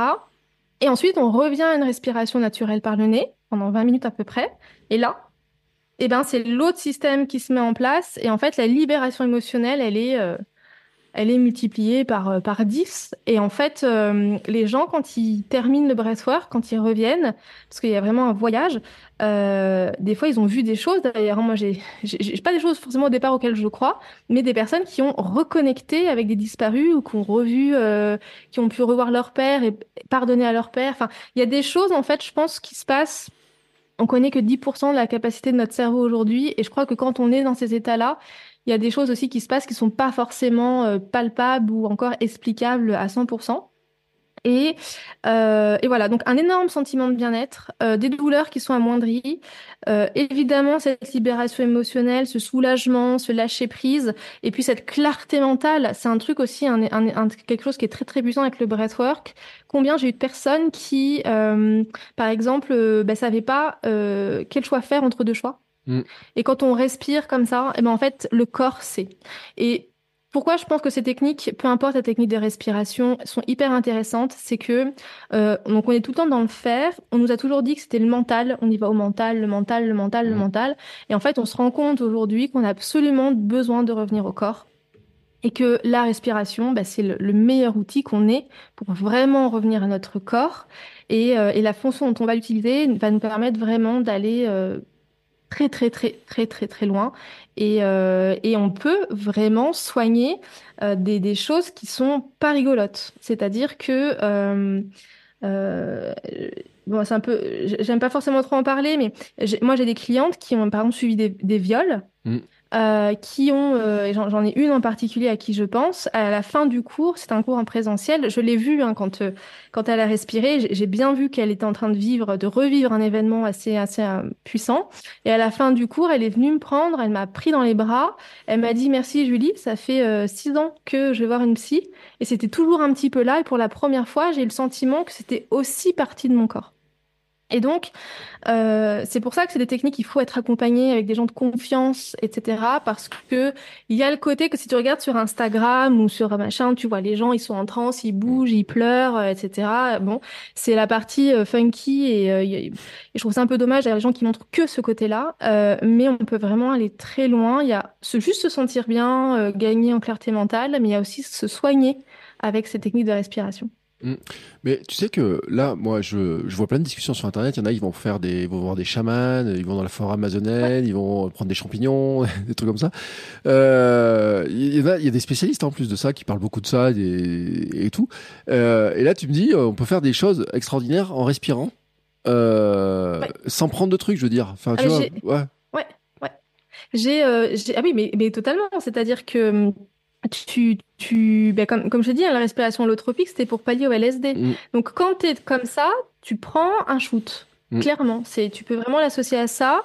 Et ensuite, on revient à une respiration naturelle par le nez pendant 20 minutes à peu près. Et là, eh ben, c'est l'autre système qui se met en place. Et en fait, la libération émotionnelle, elle est, euh, elle est multipliée par, euh, par 10. Et en fait, euh, les gens, quand ils terminent le breathwork, quand ils reviennent, parce qu'il y a vraiment un voyage, euh, des fois, ils ont vu des choses. D'ailleurs, moi, j'ai pas des choses forcément au départ auxquelles je crois, mais des personnes qui ont reconnecté avec des disparus ou qui ont revu, qui ont pu revoir leur père et pardonner à leur père. Enfin, il y a des choses, en fait, je pense, qui se passent. On connaît que 10% de la capacité de notre cerveau aujourd'hui, et je crois que quand on est dans ces états-là, il y a des choses aussi qui se passent qui sont pas forcément euh, palpables ou encore explicables à 100%. Et, euh, et, voilà, donc un énorme sentiment de bien-être, euh, des douleurs qui sont amoindries, évidemment cette libération émotionnelle, ce soulagement, ce lâcher prise, et puis cette clarté mentale. C'est un truc aussi, quelque chose qui est très très puissant avec le breathwork. Combien j'ai eu de personnes qui, par exemple, euh, ben, savaient pas quel choix faire entre deux choix. Mm. Et quand on respire comme ça, et eh ben en fait, le corps sait. Et pourquoi je pense que ces techniques, peu importe la technique de respiration, sont hyper intéressantes, c'est que euh, donc on est tout le temps dans le faire. On nous a toujours dit que c'était le mental. On y va au mental, le mental, le mental, le mm. mental. Et en fait, on se rend compte aujourd'hui qu'on a absolument besoin de revenir au corps et que la respiration, bah, c'est le, meilleur outil qu'on ait pour vraiment revenir à notre corps. Et, euh, et la fonction dont on va l'utiliser va nous permettre vraiment d'aller euh, très très très très très très loin et, euh, et on peut vraiment soigner euh, des, des, choses qui sont pas rigolotes. C'est-à-dire que euh, bon, c'est un peu, j'aime pas forcément trop en parler, mais moi j'ai des clientes qui ont par exemple suivi des, des viols. Mm. Euh, qui ont, euh, j'en ai une en particulier à qui je pense, à la fin du cours, c'est un cours en présentiel, je l'ai vu hein, quand, euh, quand elle a respiré, j'ai bien vu qu'elle était en train de vivre, de revivre un événement assez, assez puissant. Et à la fin du cours, elle est venue me prendre, elle m'a pris dans les bras, elle m'a dit merci Julie, ça fait six ans que je vais voir une psy, et c'était toujours un petit peu là, et pour la première fois, j'ai eu le sentiment que c'était aussi partie de mon corps. Et donc, euh, c'est pour ça que c'est des techniques, il faut être accompagné avec des gens de confiance, etc. Parce que il y a le côté que si tu regardes sur Instagram ou sur machin, tu vois, les gens, ils sont en transe, ils bougent, ils pleurent, euh, etc. Bon, c'est la partie euh, funky et, je trouve ça un peu dommage, a des gens qui montrent que ce côté-là. mais on peut vraiment aller très loin. Il y a juste se sentir bien, gagner en clarté mentale, mais il y a aussi se soigner avec ces techniques de respiration. Mm. Mais tu sais que là, moi, je, je vois plein de discussions sur Internet. Il y en a, ils vont faire des, vont voir des chamans, ils vont dans la forêt amazonienne, ils vont prendre des champignons, des trucs comme ça. Euh, il y en a, il y a des spécialistes en plus de ça qui parlent beaucoup de ça et, et tout. Euh, et là, tu me dis, on peut faire des choses extraordinaires en respirant, euh, sans prendre de trucs, je veux dire. Enfin, tu ah, vois, ouais. Ouais, ouais. J'ai, euh, ah oui, mais, mais totalement. C'est-à-dire que hum, tu, tu, ben comme, comme je dis, hein, la respiration holotropique, c'était pour pallier au LSD. Mm. Donc, quand tu es comme ça, tu prends un shoot. Mm. Clairement, c'est, tu peux vraiment l'associer à ça.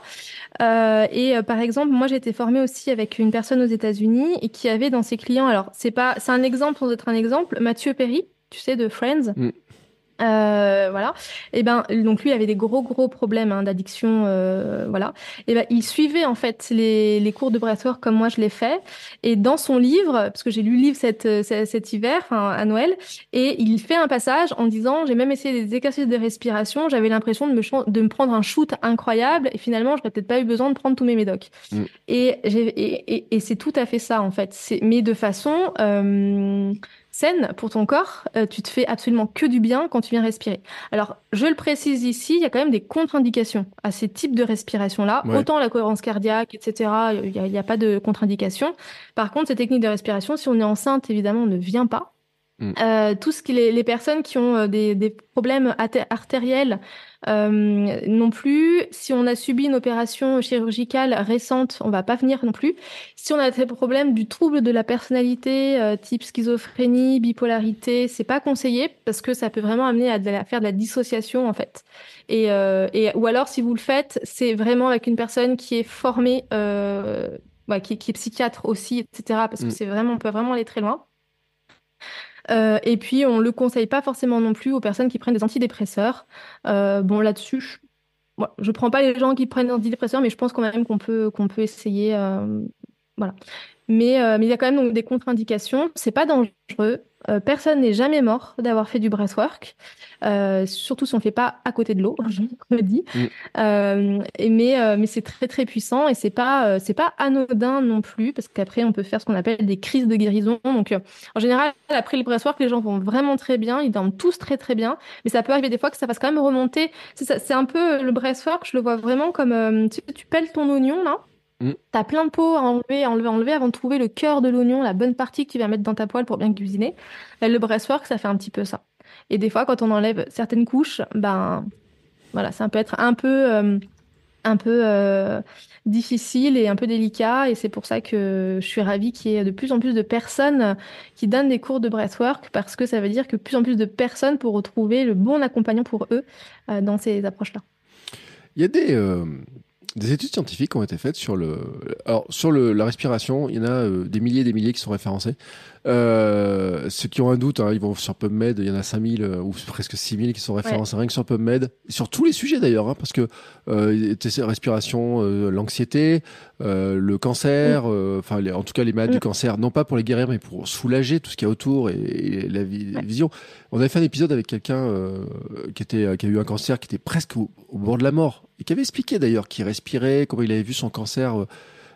Euh, et euh, par exemple, moi, j'ai été formée aussi avec une personne aux États-Unis et qui avait dans ses clients, alors c'est pas, c'est un exemple sans être un exemple, Mathieu Perry, tu sais, de Friends. Mm. Euh, voilà. Et ben donc lui avait des gros gros problèmes hein, d'addiction, euh, voilà. Et ben il suivait en fait les, les cours de breathwork comme moi je l'ai fait. Et dans son livre, parce que j'ai lu le livre cet, cet hiver, enfin à Noël, et il fait un passage en disant j'ai même essayé des exercices de respiration, j'avais l'impression de me de me prendre un shoot incroyable et finalement j'aurais peut-être pas eu besoin de prendre tous mes médocs. Mm. Et, et, et, et c'est tout à fait ça en fait. C'est mais de façon euh, saine pour ton corps, euh, tu te fais absolument que du bien quand tu viens respirer. Alors, je le précise ici, il y a quand même des contre-indications à ces types de respiration-là. Autant la cohérence cardiaque, etc., il n'y a, a, pas de contre-indication. Par contre, ces techniques de respiration, si on est enceinte, évidemment, on ne vient pas. Mm. Euh, tout ce qui les, les personnes qui ont euh, des, des problèmes artériels euh, non plus. Si on a subi une opération chirurgicale récente, on va pas venir non plus. Si on a des problèmes du trouble de la personnalité, euh, type schizophrénie, bipolarité, c'est pas conseillé parce que ça peut vraiment amener à, faire de la dissociation en fait. Et, euh, et, ou alors si vous le faites, c'est vraiment avec une personne qui est formée, bah, qui, qui, est psychiatre aussi, etc. Parce que mm. c'est vraiment, on peut vraiment aller très loin. Euh, et puis, on le conseille pas forcément non plus aux personnes qui prennent des antidépresseurs. Euh, bon, là-dessus, je... Bon, je prends pas les gens qui prennent des antidépresseurs, mais je pense quand même qu'on peut, peut essayer. Euh, voilà. Mais, mais il y a quand même donc, des contre-indications. C'est pas dangereux. Euh, personne n'est jamais mort d'avoir fait du breathwork, euh, surtout si on ne fait pas à côté de l'eau, je me dis. Mm. Euh, mais mais c'est très très puissant et c'est pas c'est pas anodin non plus parce qu'après on peut faire ce qu'on appelle des crises de guérison. Donc en général après le breathwork les gens vont vraiment très bien, ils dorment tous très très bien, mais ça peut arriver des fois que ça fasse quand même remonter. C'est un peu le breathwork, je le vois vraiment comme tu, tu pelles ton oignon là. Mm. T'as plein de peau à enlever, enlever, enlever avant de trouver le cœur de l'oignon, la bonne partie que tu vas mettre dans ta poêle pour bien cuisiner. le breastwork, ça fait un petit peu ça. Et des fois, quand on enlève certaines couches, ben voilà, ça peut être un peu, euh, un peu euh, difficile et un peu délicat. Et c'est pour ça que je suis ravie qu'il y ait de plus en plus de personnes qui donnent des cours de breathwork parce que ça veut dire que plus en plus de personnes pour retrouver le bon accompagnant pour eux euh, dans ces approches-là. Il y a des, des études scientifiques ont été faites sur le, alors sur le, la respiration. Il y en a euh, des milliers et des milliers qui sont référencés. Euh, ceux qui ont un doute, hein, ils vont sur PubMed. Il y en a 5000 euh, ou presque 6000 qui sont référencés rien que sur PubMed, sur tous les sujets d'ailleurs, hein, parce que euh, respiration, euh, l'anxiété, le cancer, enfin en tout cas les malades du cancer, non pas pour les guérir, mais pour soulager tout ce qu'il y a autour et, la, vision. On avait fait un épisode avec quelqu'un qui était qui a eu un cancer, qui était presque au, bord de la mort et qui avait expliqué d'ailleurs qu'il respirait, comment il avait vu son cancer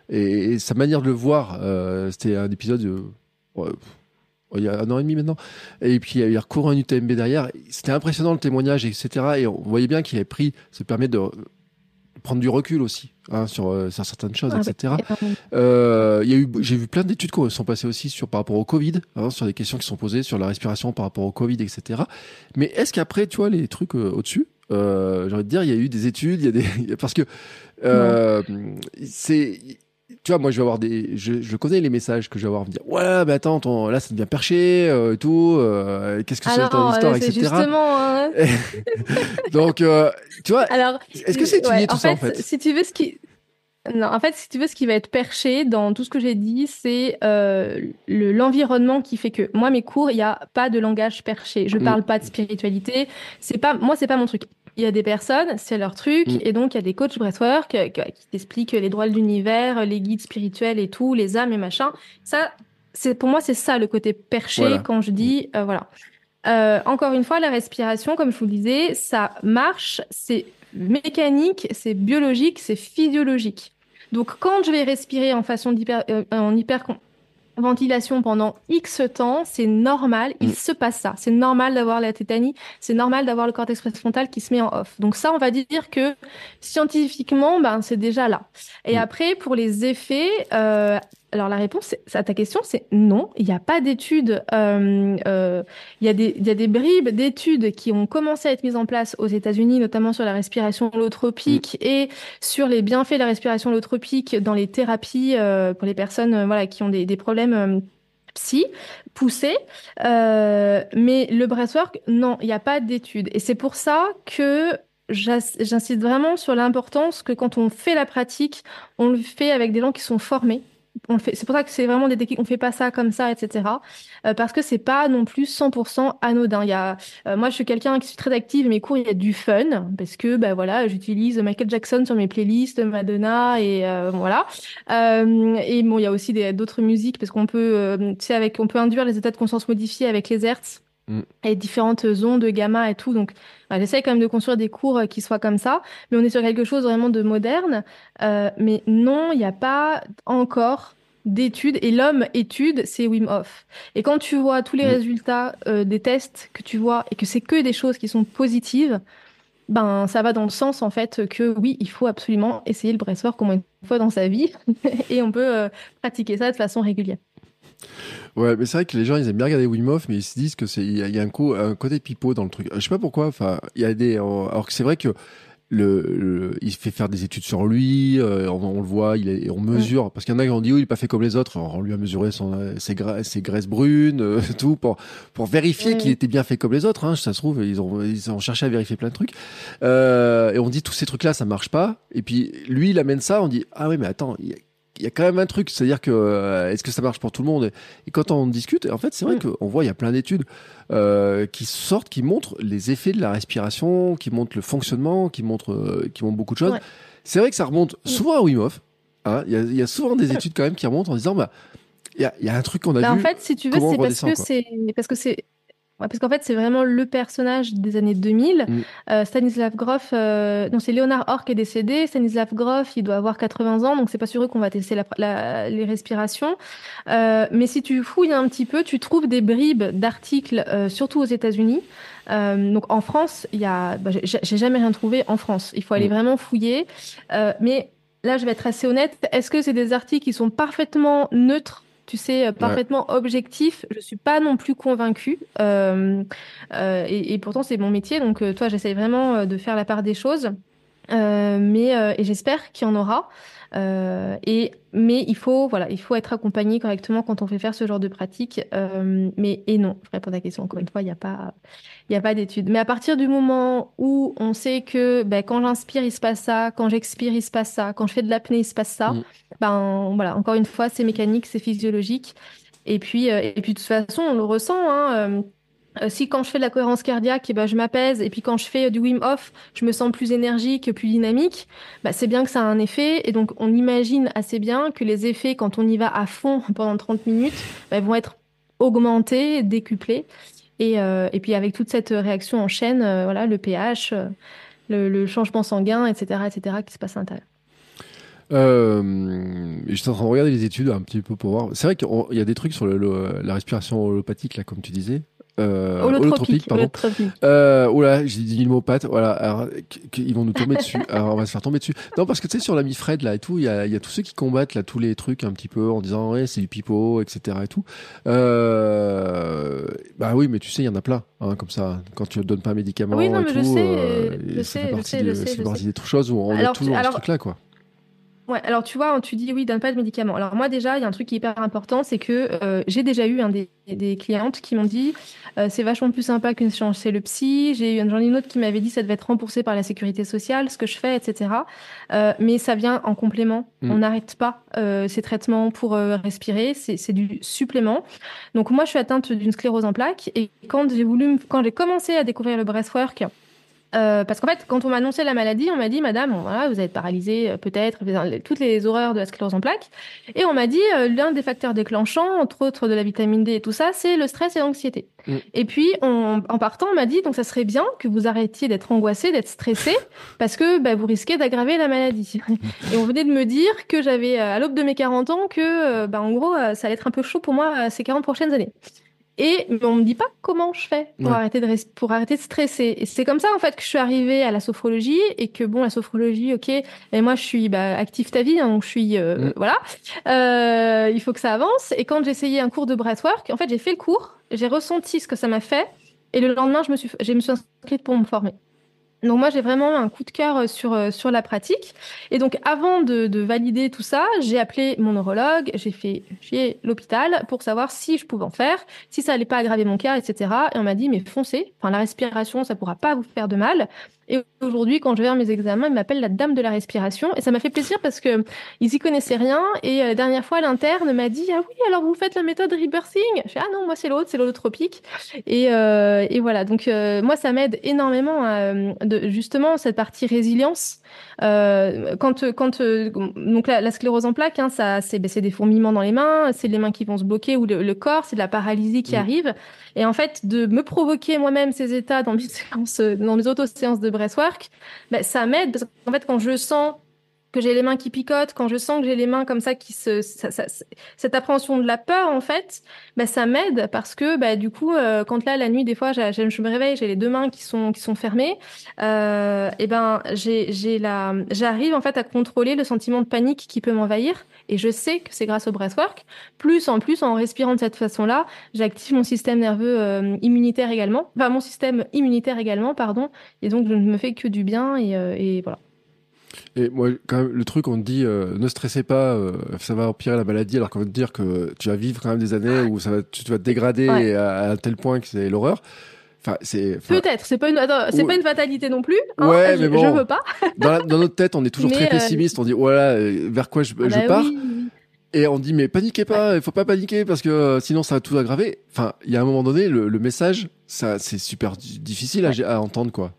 et, sa manière de le voir. C'était un épisode il y a un an et demi maintenant. Et puis il a recours à un UTMB derrière. C'était impressionnant le témoignage, etc. Et on voyait bien qu'il avait pris, ça permet de prendre du recul aussi hein, sur, euh, sur, certaines choses, etc. Euh, il y a eu, j'ai vu plein d'études qui sont passées aussi sur par rapport au Covid, hein, sur des questions qui sont posées sur la respiration par rapport au Covid, etc. Mais est-ce qu'après, tu vois, les trucs euh, au-dessus, euh, j'ai envie de dire, il y a eu des études, il y a des parce que euh, c'est tu vois, moi, je vais avoir des, je, je, connais les messages que je vais avoir, me dire, ouais, mais attends, ton, là, ça devient perché, euh, et tout, euh, qu'est-ce que c'est ton histoire, etc. Justement, hein. Donc, euh, tu vois, Alors, est-ce que c'est étudié tout en ça, fait, en fait? Si tu veux, ce qui, non, en fait, si tu veux, ce qui va être perché dans tout ce que j'ai dit, c'est euh, l'environnement qui fait que moi, mes cours, il n'y a pas de langage perché. Je mm. parle pas de spiritualité. C'est pas, moi, c'est pas mon truc il y a des personnes, c'est leur truc, mm. et donc il y a des coachs breathwork euh, qui t'expliquent les droits de l'univers, les guides spirituels et tout, les âmes et machin. Ça, c'est pour moi c'est ça le côté perché quand je dis euh, voilà. Euh, encore une fois, la respiration, comme je vous le disais, ça marche, c'est mécanique, c'est biologique, c'est physiologique. Donc quand je vais respirer en façon d'hyper, en hyper ventilation pendant X temps, c'est normal, il mm. se passe ça. C'est normal d'avoir la tétanie, c'est normal d'avoir le cortex préfrontal qui se met en off. Donc ça, on va dire que scientifiquement, ben, c'est déjà là. Et mm. après, pour les effets, euh, alors la réponse à ta question, c'est non. Il n'y a pas d'études. Euh, euh, il, y a des, il y a des bribes d'études qui ont commencé à être mises en place aux États-Unis, notamment sur la respiration holotropique mm. et sur les bienfaits de la respiration holotropique dans les thérapies euh, pour les personnes voilà qui ont des, des problèmes psy poussés. Euh, mais le breathwork, non, il n'y a pas d'études. Et c'est pour ça que j'insiste vraiment sur l'importance que quand on fait la pratique, on le fait avec des gens qui sont formés c'est pour ça que c'est vraiment des techniques, on fait pas ça comme ça, etc. Euh, parce que c'est pas non plus 100% anodin. Il y a, euh, moi, je suis quelqu'un qui suis très active, mes cours, il y a du fun, parce que, ben voilà, j'utilise Michael Jackson sur mes playlists, Madonna, et euh, voilà. et bon, il y a aussi d'autres musiques, parce qu'on peut, tu sais, avec, on peut induire les états de conscience modifiés avec les hertz. Mm. et différentes ondes gamma et tout. Donc, bah, j'essaie quand même de construire des cours euh, qui soient comme ça, mais on est sur quelque chose vraiment de moderne. Euh, mais non, il n'y a pas encore d'études et l'homme étude, c'est Wim Hof. Et quand tu vois tous les mm. résultats euh, des tests que tu vois et que c'est que des choses qui sont positives, ben ça va dans le sens en fait que oui, il faut absolument essayer le breathwork au moins une fois dans sa vie et on peut pratiquer ça de façon régulière. Ouais, mais c'est vrai que les gens, ils aiment bien regarder Wim Hof, mais ils se disent que c'est, il y, a un, coup, un côté pipeau dans le truc. Je sais pas pourquoi. Enfin, il y a des, alors que c'est vrai que le, il fait faire des études sur lui, euh, on, le voit, il est, on mesure, parce qu'il y en a qui ont dit oui, il est pas fait comme les autres, on lui a mesuré son, ses, graisses, ses graisses brunes, euh, tout, pour, pour vérifier qu'il était bien fait comme les autres, hein, ça se trouve, ils ont, ils ont cherché à vérifier plein de trucs, euh, et on dit tous ces trucs-là, ça marche pas, et puis lui, il amène ça, on dit ah oui, mais attends, il y a quand même un truc, c'est-à-dire que euh, est-ce que ça marche pour tout le monde? Et, quand on discute, en fait, c'est vrai mm. qu'on voit il y a plein d'études euh, qui sortent, qui montrent les effets de la respiration, qui montrent le fonctionnement, qui montrent, euh, qui montrent beaucoup de choses. C'est vrai que ça remonte mm. souvent à Wim Hof. Hein. Il y, a, souvent des études quand même qui remontent en disant bah il y a, un truc qu'on a bah, vu. En fait, si tu veux, c'est parce, que c'est parce que c'est parce qu'en fait, c'est vraiment le personnage des années 2000. Mm. Euh, Stanislav Grof, euh, non, c'est Léonard Orr qui est décédé. Stanislav Grof, il doit avoir 80 ans, donc c'est pas sûr qu'on va tester les respirations. Euh, mais si tu fouilles un petit peu, tu trouves des bribes d'articles, surtout aux États-Unis. donc en France, il y a, bah, j'ai jamais rien trouvé en France. Il faut aller mm. vraiment fouiller. mais là, je vais être assez honnête. Est-ce que c'est des articles qui sont parfaitement neutres tu sais, euh, parfaitement objectif. Je suis pas non plus convaincue. Euh, euh, et, pourtant, c'est mon métier. Donc, toi, j'essaye vraiment de faire la part des choses. Mais et j'espère qu'il y en aura. Euh, et mais il faut voilà, il faut être accompagné correctement quand on fait faire ce genre de pratique. Euh, mais et non, je réponds à ta question encore une fois, il n'y a pas il y a pas d'études. Mais à partir du moment où on sait que ben, quand j'inspire il se passe ça, quand j'expire il se passe ça, quand je fais de l'apnée il se passe ça, mm. ben voilà, encore une fois c'est mécanique, c'est physiologique. Et puis euh, et puis de toute façon on le ressent. Hein, euh, si quand je fais de la cohérence cardiaque, eh ben, je m'apaise, et puis quand je fais du Wim Hof, je me sens plus énergique, plus dynamique, bah, c'est bien que ça a un effet. Et donc, on imagine assez bien que les effets, quand on y va à fond pendant 30 minutes, bah, vont être augmentés, décuplés. Et, euh, et puis, avec toute cette réaction en chaîne, euh, voilà, le pH, le, changement sanguin, etc., etc., qui se passe à l'intérieur. Euh, je suis en train de regarder les études un petit peu pour voir. C'est vrai qu'il y a des trucs sur la respiration holopathique, là, comme tu disais. Euh, holotropique, pardon. Euh, oula, j'ai dit le mot pâte. Voilà, alors, ils vont nous tomber dessus. Alors on va se faire tomber dessus. Non, parce que tu sais sur l'ami Fred là et tout, il y a, y a tous ceux qui combattent là tous les trucs un petit peu en disant ouais c'est du pipeau, etc. et tout. Euh, bah oui, mais tu sais il y en a plein, hein, comme ça. Quand tu ne donnes pas un médicament oui, non, et tout, je sais, euh, je sais, je sais, je sais, je sais. des choses où on alors, a toujours ce truc là quoi. Ouais, alors tu vois, tu dis oui, donne pas de médicaments. Alors moi déjà, il y a un truc qui est hyper important, c'est que euh, j'ai déjà eu un des, des, clientes qui m'ont dit euh, c'est vachement plus sympa qu'une séance chez le psy. J'ai eu j'en ai une autre qui m'avait dit ça devait être remboursé par la sécurité sociale, ce que je fais, etc. Euh, mais ça vient en complément. Mm. On n'arrête pas ces traitements pour respirer, c'est du supplément. Donc moi, je suis atteinte d'une sclérose en plaques et quand j'ai voulu, quand j'ai commencé à découvrir le breathwork, euh, parce qu'en fait, quand on m'a annoncé la maladie, on m'a dit, Madame, voilà, vous êtes paralysée, euh, peut-être, toutes les horreurs de la sclérose en plaques. Et on m'a dit, euh, l'un des facteurs déclenchants, entre autres de la vitamine D et tout ça, c'est le stress et l'anxiété. Mm. Et puis, en partant, on m'a dit, donc ça serait bien que vous arrêtiez d'être angoissé, d'être stressé, parce que bah, vous risquez d'aggraver la maladie. et on venait de me dire que j'avais, à l'aube de mes 40 ans, que, bah, en gros, ça allait être un peu chaud pour moi ces 40 prochaines années. Et on me dit pas comment je fais pour arrêter de pour arrêter de stresser. Et c'est comme ça en fait que je suis arrivée à la sophrologie et que bon la sophrologie, ok. Et moi je suis bah, active ta vie, hein, donc je suis euh, mm. voilà. Euh, il faut que ça avance. Et quand j'ai essayé un cours de breathwork, en fait j'ai fait le cours, j'ai ressenti ce que ça m'a fait, et le lendemain je me suis je me suis inscrite pour me former. Donc moi j'ai vraiment un coup de cœur euh, sur euh, sur la pratique. Et donc avant de, de valider tout ça j'ai appelé mon neurologue j'ai fait chier l'hôpital pour savoir si je pouvais en faire si ça allait pas aggraver mon cas etc et on m'a dit mais foncez. Enfin la respiration ça pourra pas vous faire de mal et aujourd'hui, quand je vais à mes examens, ils m'appellent la dame de la respiration. Et ça m'a fait plaisir parce que ils y connaissaient rien. Et euh, la dernière fois, l'interne m'a dit, ah oui, alors vous faites la méthode rebirthing? Je fais, ah non, moi c'est l'autre, c'est l'holotropique. Et, euh, et voilà. Donc, euh, moi, ça m'aide énormément à, de, justement, cette partie résilience. Euh, quand, quand donc la, sclérose en plaques, hein, ça, c'est, ben, c'est des fourmillements dans les mains, c'est les mains qui vont se bloquer ou le, corps, c'est de la paralysie qui mmh. arrive. Et en fait, de me provoquer moi-même ces états dans mes séances, dans mes auto-séances de breathwork, ben, ça m'aide parce qu'en fait, quand je sens que j'ai les mains qui picotent, quand je sens que j'ai les mains comme ça qui se, ça, ça, cette appréhension de la peur en fait, bah, ça m'aide parce que bah, du coup, euh, quand là la nuit des fois, je me réveille, j'ai les deux mains qui sont qui sont fermées, euh, et ben j'ai j'ai la, j'arrive en fait à contrôler le sentiment de panique qui peut m'envahir, et je sais que c'est grâce au breathwork. Plus en plus, en respirant de cette façon-là, j'active mon système nerveux euh, immunitaire également, enfin mon système immunitaire également, pardon, et donc je ne me fais que du bien et, euh, et voilà. Et moi, quand même, le truc, on te dit, euh, ne stressez pas, euh, ça va empirer la maladie, alors qu'on va te dire que tu vas vivre quand même des années où ça va, tu, vas te dégrader à, tel point que c'est l'horreur. Enfin, c'est. Peut-être, c'est pas une, c'est pas une fatalité non plus. Hein, ouais, je, mais bon. Je veux pas. dans, dans, notre tête, on est toujours très euh, pessimiste. On dit, voilà, vers quoi je, ah je bah pars. Et on dit, mais paniquez pas, il faut pas paniquer parce que sinon ça va tout aggraver. Enfin, il y a un moment donné, le, le message, ça, c'est super difficile à, à entendre, quoi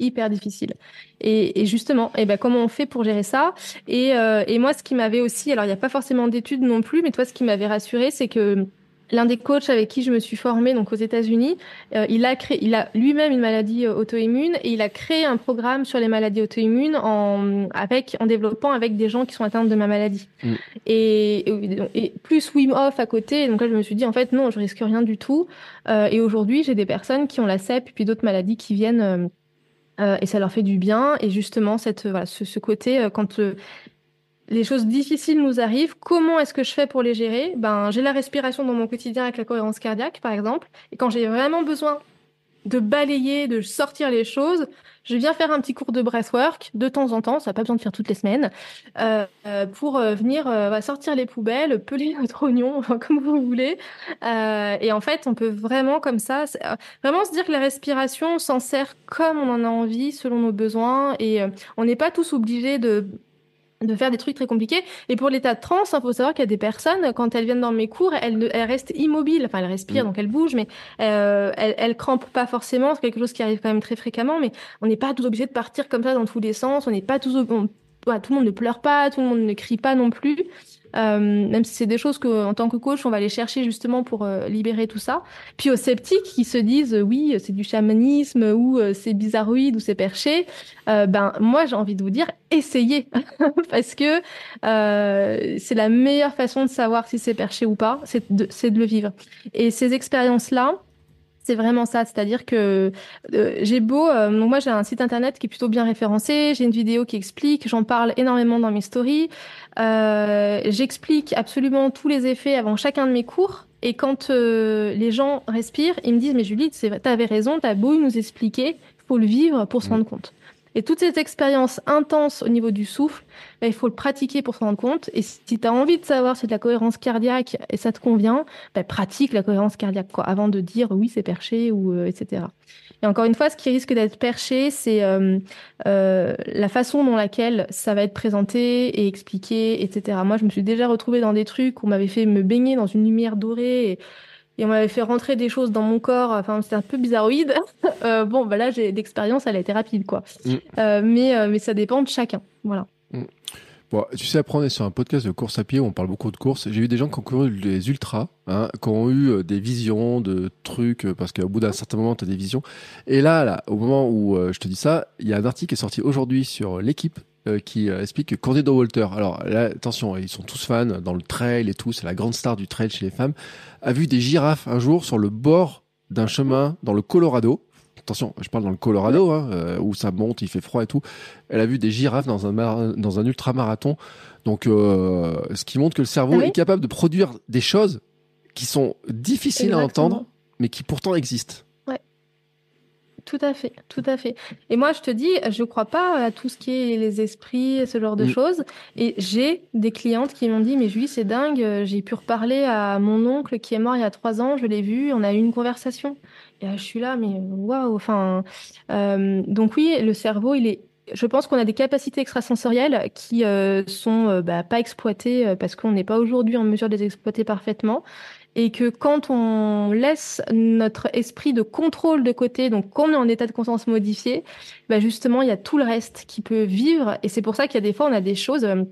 hyper difficile. Et, justement, et eh ben, comment on fait pour gérer ça? Et, euh, et moi, ce qui m'avait aussi, alors il n'y a pas forcément d'études non plus, mais toi, ce qui m'avait rassuré, c'est que l'un des coachs avec qui je me suis formée, donc aux États-Unis, euh, il a créé, il a lui-même une maladie euh, auto-immune et il a créé un programme sur les maladies auto-immunes en avec en développant avec des gens qui sont atteints de ma maladie. Mm. Et, et, plus Wim Hof à côté. Donc là, je me suis dit en fait non, je risque rien du tout. Euh, et aujourd'hui, j'ai des personnes qui ont la CEP et puis d'autres maladies qui viennent euh, et ça leur fait du bien. Et justement, cette, voilà, ce, côté, euh, quand euh, les choses difficiles nous arrivent, comment est-ce que je fais pour les gérer? Ben, j'ai la respiration dans mon quotidien avec la cohérence cardiaque, par exemple. Et quand j'ai vraiment besoin de balayer, de sortir les choses, je viens faire un petit cours de breathwork de temps en temps, ça n'a pas besoin de faire toutes les semaines, euh, euh pour euh, venir sortir les poubelles, peler notre oignon, comme vous voulez. Et en fait, on peut vraiment comme ça, vraiment se dire que la respiration s'en sert comme on en a envie, selon nos besoins, et on n'est pas tous obligés de de faire des trucs très compliqués. Et pour l'état de transe, il hein, faut savoir qu'il y a des personnes, quand elles viennent dans mes cours, elles, elles restent immobiles. Enfin, elles respirent, mm. donc elles bougent, mais euh, elles, elles crampent pas forcément. C'est quelque chose qui arrive quand même très fréquemment, mais on n'est pas tous obligés de partir comme ça dans tous les sens. On n'est pas tous... tout le monde ne pleure pas, tout le monde ne crie pas non plus. Euh, même si c'est des choses que, en tant que coach, on va aller chercher justement pour euh, libérer tout ça. Puis aux sceptiques qui se disent euh, oui, c'est du chamanisme ou c'est bizarroïde ou c'est perché, ben moi j'ai envie de vous dire essayez parce que c'est la meilleure façon de savoir si c'est perché ou pas, c'est de, de le vivre. Et ces expériences là, c'est vraiment ça, c'est-à-dire que euh, j'ai beau, euh, donc moi j'ai un site internet qui est plutôt bien référencé, j'ai une vidéo qui explique, j'en parle énormément dans mes stories, euh, j'explique absolument tous les effets avant chacun de mes cours. Et quand les gens respirent, ils me disent mais Julie, t'avais raison, t'as beau nous expliquer, faut le vivre pour se mmh. rendre compte. Et toute cette expérience intense au niveau du souffle, bah, il faut le pratiquer pour se rendre compte. Et si tu as envie de savoir si de la cohérence cardiaque et ça te convient, bah, pratique la cohérence cardiaque avant de dire oui c'est perché ou euh, etc. Et encore une fois, ce qui risque d'être perché, c'est euh, euh, la façon dont laquelle ça va être présenté et expliqué, etc. Moi, je me suis déjà retrouvée dans des trucs où on m'avait fait me baigner dans une lumière dorée. Et on m'avait fait rentrer des choses dans mon corps. Enfin, c'était un peu bizarroïde. euh, bon, bah là, j'ai l'expérience, elle a été rapide, quoi. Mm. Euh, mais, euh, mais ça dépend de chacun. Voilà. Mm. Bon, tu sais, après, on est sur un podcast de course à pied où on parle beaucoup de course. J'ai vu des gens qui ont couru des ultras, hein, qui ont eu des visions de trucs, parce qu'au bout d'un certain moment, tu as des visions. Et là, là, au moment où je te dis ça, il y a un article qui est sorti aujourd'hui sur l'équipe euh, qui euh, explique que Candido Walter, alors là, attention, ils sont tous fans dans le trail et tout, c'est la grande star du trail chez les femmes, a vu des girafes un jour sur le bord d'un chemin dans le Colorado. Attention, je parle dans le Colorado, hein, euh, où ça monte, il fait froid et tout. Elle a vu des girafes dans un, dans un ultramarathon. Donc, ce qui montre que le cerveau ah est capable de produire des choses qui sont difficiles à entendre, mais qui pourtant existent. Tout à fait, tout à fait. Et moi, je te dis, je crois pas à tout ce qui est les esprits, ce genre de mm. choses. Et j'ai des clientes qui m'ont dit, mais Julie, c'est dingue, j'ai pu reparler à mon oncle qui est mort il y a trois ans, je l'ai vu, on a eu une conversation. Et je suis là, mais waouh, enfin. Euh, donc oui, le cerveau, il est je pense qu'on a des capacités extrasensorielles qui euh, sont euh, bah, pas exploitées euh, parce qu'on n'est pas aujourd'hui en mesure de les exploiter parfaitement et que quand on laisse notre esprit de contrôle de côté, donc qu'on est en état de conscience modifié, bah justement, il y a tout le reste qui peut vivre. Et c'est pour ça qu'il y a des fois, on a des choses... Euh,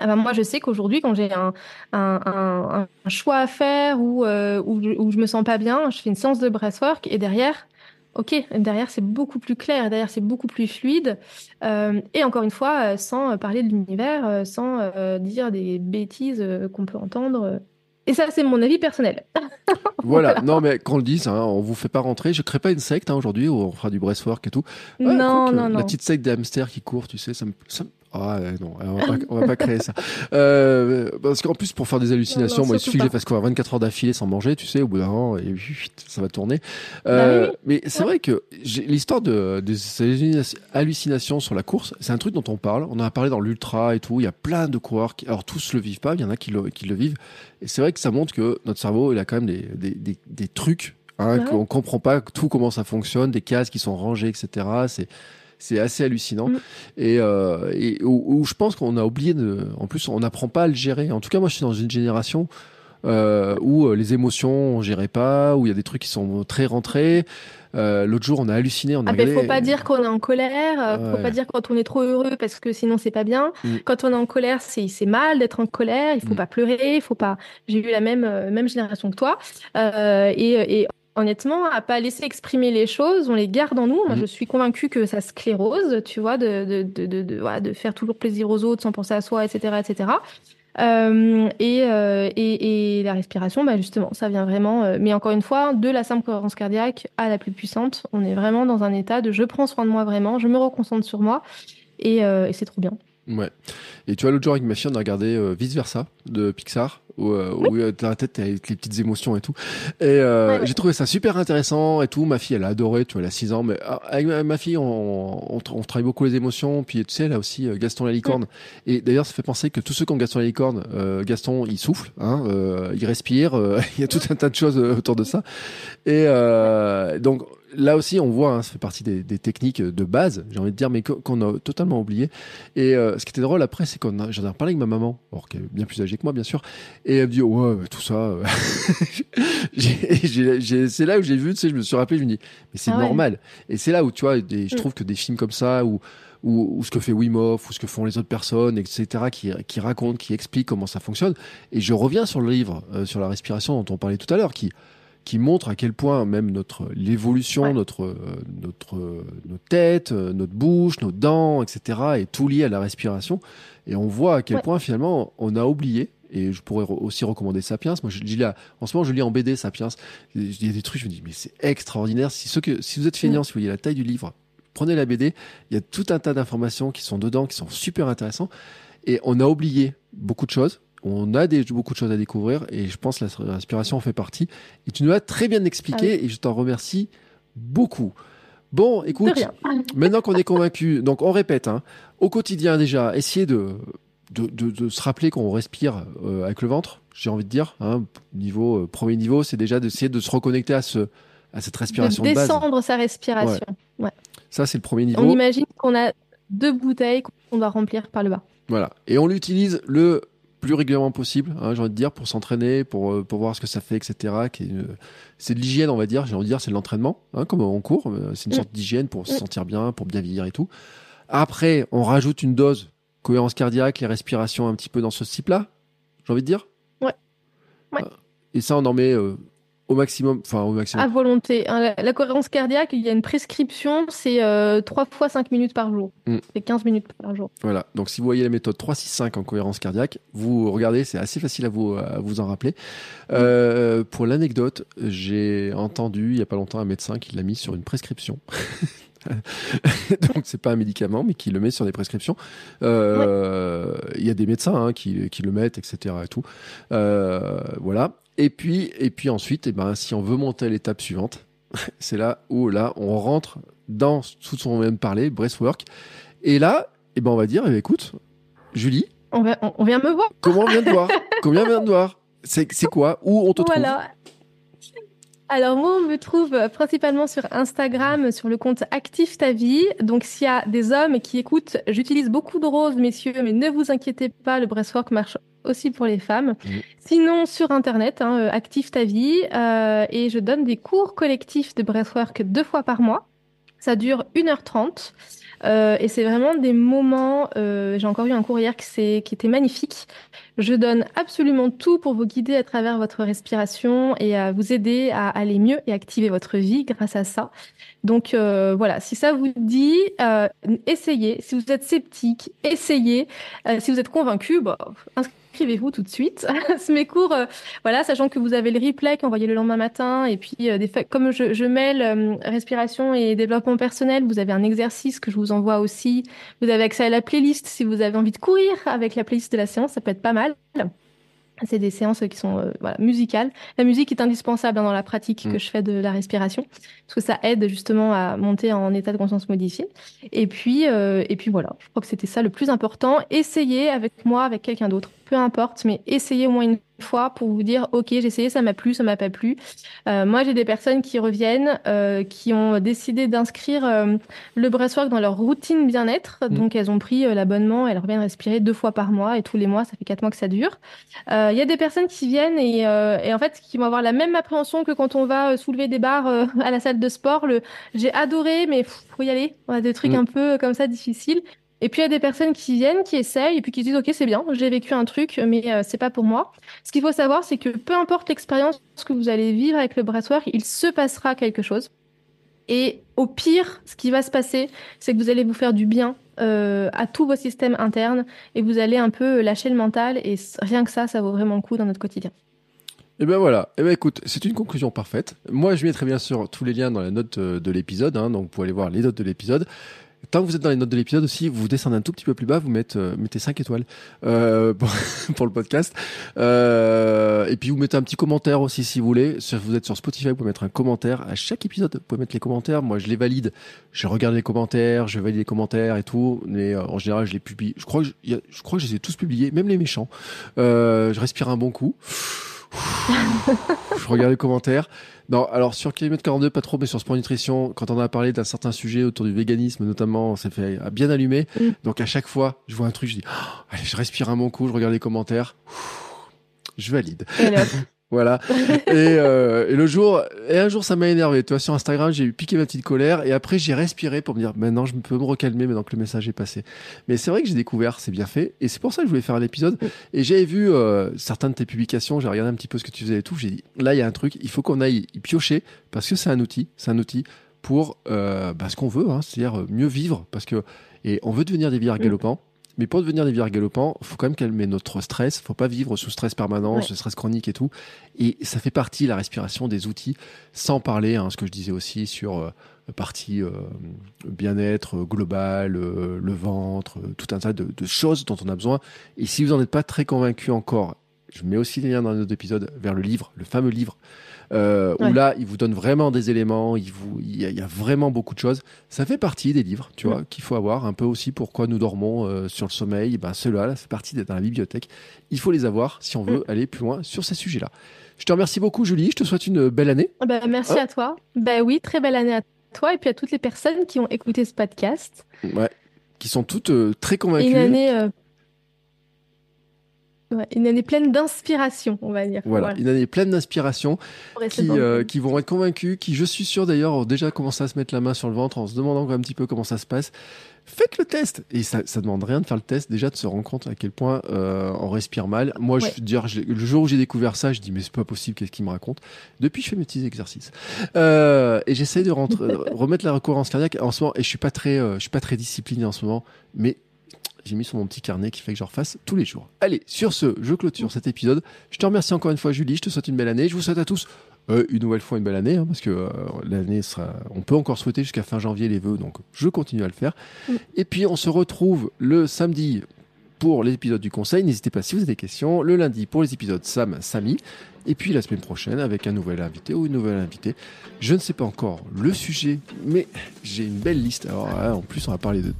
ah bah moi, je sais qu'aujourd'hui, quand j'ai un, un, un, choix à faire ou, euh, où, je me sens pas bien, je fais une séance de breathwork et derrière, ok, derrière c'est beaucoup plus clair, derrière c'est beaucoup plus fluide. Euh, et encore une fois, sans parler de l'univers, sans dire des bêtises qu'on peut entendre. Et ça, c'est mon avis personnel. voilà. non, mais qu'on le dise, hein, on vous fait pas rentrer. Je crée pas une secte hein, aujourd'hui où on fera du breastwork et tout. non, non, non. La petite secte des hamsters qui court, tu sais, ça me, ça, ah non, on va, pas, on va pas créer ça. Euh, parce qu'en plus, pour faire des hallucinations, moi, il suffit que je fasse quoi 24 heures d'affilée sans manger, tu sais, au bout d'un an, et ça va tourner. Euh, bah Mais c'est vrai que l'histoire de, des hallucinations sur la course, c'est un truc dont on parle. On en a parlé dans l'ultra et tout. Il y a plein de coureurs qui, alors tous le vivent pas, il y en a qui le, qui le vivent. Et c'est vrai que ça montre que notre cerveau, il a quand même des, des, des, des trucs, hein, bah qu'on comprend pas tout comment ça fonctionne, des cases qui sont rangées, etc. C'est c'est assez hallucinant. Mm. Et, euh, et où, je pense qu'on a oublié de. En plus, on n'apprend pas à le gérer. En tout cas, moi, je suis dans une génération euh, où euh, les émotions, on gérait pas, où il y a des trucs qui sont très rentrés. Euh, L'autre jour, on a halluciné. On a ah ben, faut pas dire qu'on est en colère. Euh, Faut pas dire quand on est trop heureux parce que sinon c'est pas bien. Mm. Quand on est en colère, c'est c'est mal d'être en colère. Il faut mm. pas pleurer. Il faut pas. J'ai eu la même même génération que toi. et, et honnêtement, à pas laisser exprimer les choses, on les garde en nous. Moi, mhm. je suis convaincue que ça sclérose, tu vois, de, de, de, de, de, de faire toujours plaisir aux autres sans penser à soi, etc., etc. Euh, et, euh, et, et, la respiration, bah justement, ça vient vraiment, euh, mais encore une fois, de la simple cohérence cardiaque à la plus puissante, on est vraiment dans un état de je prends soin de moi vraiment, je me reconcentre sur moi, et, euh, et c'est trop bien. Ouais. Et tu vois, l'autre jour avec ma fille, on a regardé Vice Versa de Pixar où, euh, où euh, dans la tête avec les petites émotions et tout. Et euh, j'ai trouvé ça super intéressant et tout. Ma fille, elle a adoré, tu vois, elle a 6 ans. Mais ah, avec ma, fille, on, on, on, travaille beaucoup les émotions. Puis tu sais, là aussi, euh, Gaston la licorne. Et d'ailleurs, ça fait penser que tous ceux qui ont Gaston la licorne, euh, Gaston, il souffle, hein, il respire. il y a tout un tas de choses autour de ça. Et donc là aussi, on voit, hein, ça fait partie des, des techniques de base, j'ai envie de dire, mais qu'on a totalement oublié. Et euh, ce qui était drôle après, c'est qu'on j'en ai reparlé avec ma maman, alors qu'elle est bien plus âgée que moi, bien sûr, et elle me dit ouais, tout ça. Euh, c'est là où j'ai vu, tu sais, je me suis rappelé, je me dis mais c'est ah normal. Et c'est là où tu vois, des, je mm. trouve que des films comme ça où ou, ou, ce que fait Wim Hof, ou ce que font les autres personnes, etc., qui, qui racontent, qui expliquent comment ça fonctionne. Et je reviens sur le livre, euh, sur la respiration dont on parlait tout à l'heure, qui, qui montre à quel point même notre l'évolution, notre euh, notre nos têtes, euh, notre bouche, nos dents, etc. est tout lié à la respiration. Et on voit à quel point finalement on a oublié. Et je pourrais aussi recommander Sapiens. Moi, je lis là, en ce moment, je lis en BD Sapiens. Il y a des trucs, je me dis, mais c'est extraordinaire. Si, ceux que, si vous êtes feignant, si vous voyez la taille du livre, prenez la BD. Il y a tout un tas d'informations qui sont dedans, qui sont super intéressants. Et on a oublié beaucoup de choses on a des, beaucoup de choses à découvrir et je pense que la respiration en fait partie. Et tu nous as très bien expliqué ah et je t'en remercie beaucoup. Bon, écoute, maintenant qu'on est convaincu, donc on répète, hein, au quotidien déjà, essayez de, de, de, se rappeler qu'on respire euh, avec le ventre, j'ai envie de dire. Hein, niveau, euh, premier niveau, c'est déjà d'essayer de se reconnecter à, ce, à cette respiration de, de descendre sa respiration. Ouais. Ça, c'est le premier niveau. On imagine qu'on a deux bouteilles qu'on doit remplir par le bas. Voilà. Et on l'utilise le plus régulièrement possible, hein, j'ai envie de dire, pour s'entraîner, pour, euh, pour voir ce que ça fait, etc. C'est de l'hygiène, on va dire, j'ai envie de dire, c'est de l'entraînement, hein, comme en cours. Euh, c'est une mm. sorte d'hygiène pour se mm. sentir bien, pour bien vieillir et tout. Après, on rajoute une dose cohérence cardiaque, les respirations un petit peu dans ce type-là, j'ai envie de dire. Ouais. ouais. Euh, et ça, on en met au maximum, enfin au maximum. À volonté. Hein, la, cohérence cardiaque, il y a une prescription, c'est euh, 3 fois 5 minutes par jour. Mm. C'est 15 minutes par jour. Voilà. Donc si vous voyez la méthode 3-6-5 en cohérence cardiaque, vous regardez, c'est assez facile à vous, à vous en rappeler. Euh, pour l'anecdote, j'ai entendu il y a pas longtemps un médecin qui l'a mis sur une prescription. donc c'est pas un médicament, mais qui le met sur des prescriptions. Euh, il y a des médecins hein, qui, qui, le mettent, etc. Et tout. Euh, voilà. Et puis, et puis ensuite, et eh ben, si on veut monter à l'étape suivante, c'est là où là, on rentre dans tout ce qu'on vient de parler, breastwork. Et là, et eh ben, on va dire, eh ben, écoute, Julie. On, vient me voir. Comment on vient de voir? Comment on vient de voir? C'est quoi? Où on te voilà. trouve alors moi, on me trouve principalement sur Instagram, sur le compte Active ta vie. Donc s'il y a des hommes qui écoutent, j'utilise beaucoup de roses, messieurs, mais ne vous inquiétez pas, le breastwork marche aussi pour les femmes. Mmh. Sinon, sur Internet, hein, euh, Active ta vie, euh, et je donne des cours collectifs de breathwork deux fois par mois. Ça dure 1h30. Euh, et c'est vraiment des moments. Euh, J'ai encore eu un cours hier qui, qui était magnifique Je donne absolument tout pour vous guider à travers votre respiration et à vous aider à aller mieux et activer votre vie grâce à ça. Donc euh, voilà, si ça vous dit, essayez. Si vous êtes sceptique, essayez. Si vous êtes convaincu, bah, inscrivez-vous tout de suite. Mes cours, euh, voilà, sachant que vous avez le replay qui est envoyé le lendemain matin, et puis euh, des comme je, je mêle euh, respiration et développement personnel, vous avez un exercice que je vous envoie aussi. Vous avez accès à la playlist si vous avez envie de courir avec la playlist de la séance, ça peut être pas mal. C'est des séances qui sont euh, voilà, musicales. La musique est indispensable hein, dans la pratique que Mm. je fais de la respiration, parce que ça aide justement à monter en état de conscience modifié. Et puis, euh, et puis voilà, je crois que c'était ça le plus important. Essayez avec moi, avec quelqu'un d'autre, peu importe, mais essayez au moins une fois pour vous dire, ok, j'ai essayé, ça m'a plu, ça m'a pas plu. Euh, moi, j'ai des personnes qui reviennent, euh, qui ont décidé d'inscrire euh, le breathwork dans leur routine bien-être. Mm. Donc, elles ont pris l'abonnement, elles reviennent respirer deux fois par mois et tous les mois, ça fait quatre mois que ça dure. Il y a des personnes qui viennent et, et en fait qui vont avoir la même appréhension que quand on va soulever des barres à la salle de sport. Le j'ai adoré, mais pff, faut y aller. On a des trucs Mm. un peu comme ça difficiles. Et puis il y a des personnes qui viennent, qui essayent et puis qui se disent ok c'est bien, j'ai vécu un truc, mais euh, c'est pas pour moi. Ce qu'il faut savoir, c'est que peu importe l'expérience que vous allez vivre avec le breathwork, il se passera quelque chose. Et au pire, ce qui va se passer, c'est que vous allez vous faire du bien euh, à tous vos systèmes internes et vous allez un peu lâcher le mental. Et rien que ça, ça vaut vraiment le coup dans notre quotidien. Et ben voilà. Et ben écoute, c'est une conclusion parfaite. Moi, je mettrai bien sûr tous les liens dans la note euh, de l'épisode, hein, donc vous pouvez aller voir les notes de l'épisode. Tant que vous êtes dans les notes de l'épisode aussi, vous descendez un tout petit peu plus bas, vous mettez, euh, mettez 5 étoiles euh, pour, pour le podcast. Euh, et puis vous mettez un petit commentaire aussi si vous voulez. Si vous êtes sur Spotify, vous pouvez mettre un commentaire à chaque épisode. Vous pouvez mettre les commentaires. Moi, je les valide. Je regarde les commentaires, je valide les commentaires et tout. Mais euh, en général, je les publie. Je crois que je, je crois que je les ai tous publiés, même les méchants. Euh, je respire un bon coup. je regarde les commentaires. Non, alors sur kilomètre 42, pas trop, mais sur Sport Nutrition, quand on a parlé d'un certain sujet autour du véganisme, notamment, on s'est fait bien allumer. Mm. Donc à chaque fois, je vois un truc, je dis, Oh, allez, je respire un bon coup, je regarde les commentaires. Je valide. Voilà. et, euh, et le jour, et un jour, ça m'a énervé. Tu vois, sur Instagram, j'ai eu piqué ma petite colère et après, j'ai respiré pour me dire, maintenant, je peux me recalmer maintenant que le message est passé. Mais c'est vrai que j'ai découvert, c'est bien fait. Et c'est pour ça que je voulais faire un épisode. Et j'avais vu euh, certaines de tes publications, j'ai regardé un petit peu ce que tu faisais et tout. J'ai dit, là, il y a un truc, il faut qu'on aille y piocher parce que c'est un outil. C'est un outil pour euh, bah, ce qu'on veut, hein, c'est-à-dire mieux vivre. Parce que, et on veut devenir des vieillards Mm. galopants. Mais pour devenir des vieillards galopants, faut quand même calmer notre stress. Faut pas vivre sous stress permanent, Ouais. stress chronique et tout. Et ça fait partie, la respiration, des outils, sans parler, hein, ce que je disais aussi sur euh, la partie euh, bien-être euh, global, euh, le ventre, tout un tas de, de choses dont on a besoin. Et si vous n'en êtes pas très convaincu encore, je mets aussi les liens dans les autres épisodes vers le livre, le fameux livre, euh, où là, il vous donne vraiment des éléments, il, vous, il, y a, il y a vraiment beaucoup de choses. Ça fait partie des livres, tu vois, qu'il faut avoir un peu aussi pourquoi nous dormons euh, sur le sommeil. Ben, ceux-là, là, c'est partie d'être dans la bibliothèque. Il faut les avoir si on veut aller plus loin sur ces sujets-là. Je te remercie beaucoup, Julie. Je te souhaite une belle année. bah, merci Ah. à toi. Bah oui, très belle année à toi et puis à toutes les personnes qui ont écouté ce podcast. Ouais. Qui sont toutes euh, très convaincues. une année, euh, ouais, une année pleine d'inspiration, on va dire. Voilà, une année pleine d'inspiration, qui, euh, qui vont être convaincus, qui, je suis sûr d'ailleurs, ont déjà commencé à se mettre la main sur le ventre en se demandant un petit peu comment ça se passe. Faites le test Et ça, ça demande rien de faire le test, déjà de se rendre compte à quel point euh, on respire mal. Moi, je Ouais. dire, je- le jour où j'ai découvert ça, je dis mais c'est pas possible, qu'est-ce qu'il me raconte? Depuis, je fais mes petits exercices. Euh, et j'essaie de remettre la recourance cardiaque en ce moment, et je suis pas très, je suis pas très discipliné en ce moment, mais j'ai mis sur mon petit carnet qui fait que je refasse tous les jours. Allez, sur ce, je clôture cet épisode. Je te remercie encore une fois, Julie. Je te souhaite une belle année. Je vous souhaite à tous euh, une nouvelle fois une belle année, hein, parce que euh, l'année sera. On peut encore souhaiter jusqu'à fin janvier les vœux, donc je continue à le faire. Et puis on se retrouve le samedi pour l'épisode du conseil. N'hésitez pas si vous avez des questions. Le lundi pour les épisodes Sam, Samy. Et puis la semaine prochaine avec un nouvel invité ou une nouvelle invitée. Je ne sais pas encore le sujet, mais j'ai une belle liste. Alors en plus, on va parler de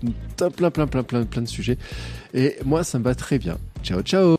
plein, plein, plein, plein, plein de sujets. Et moi, ça me va très bien. Ciao, ciao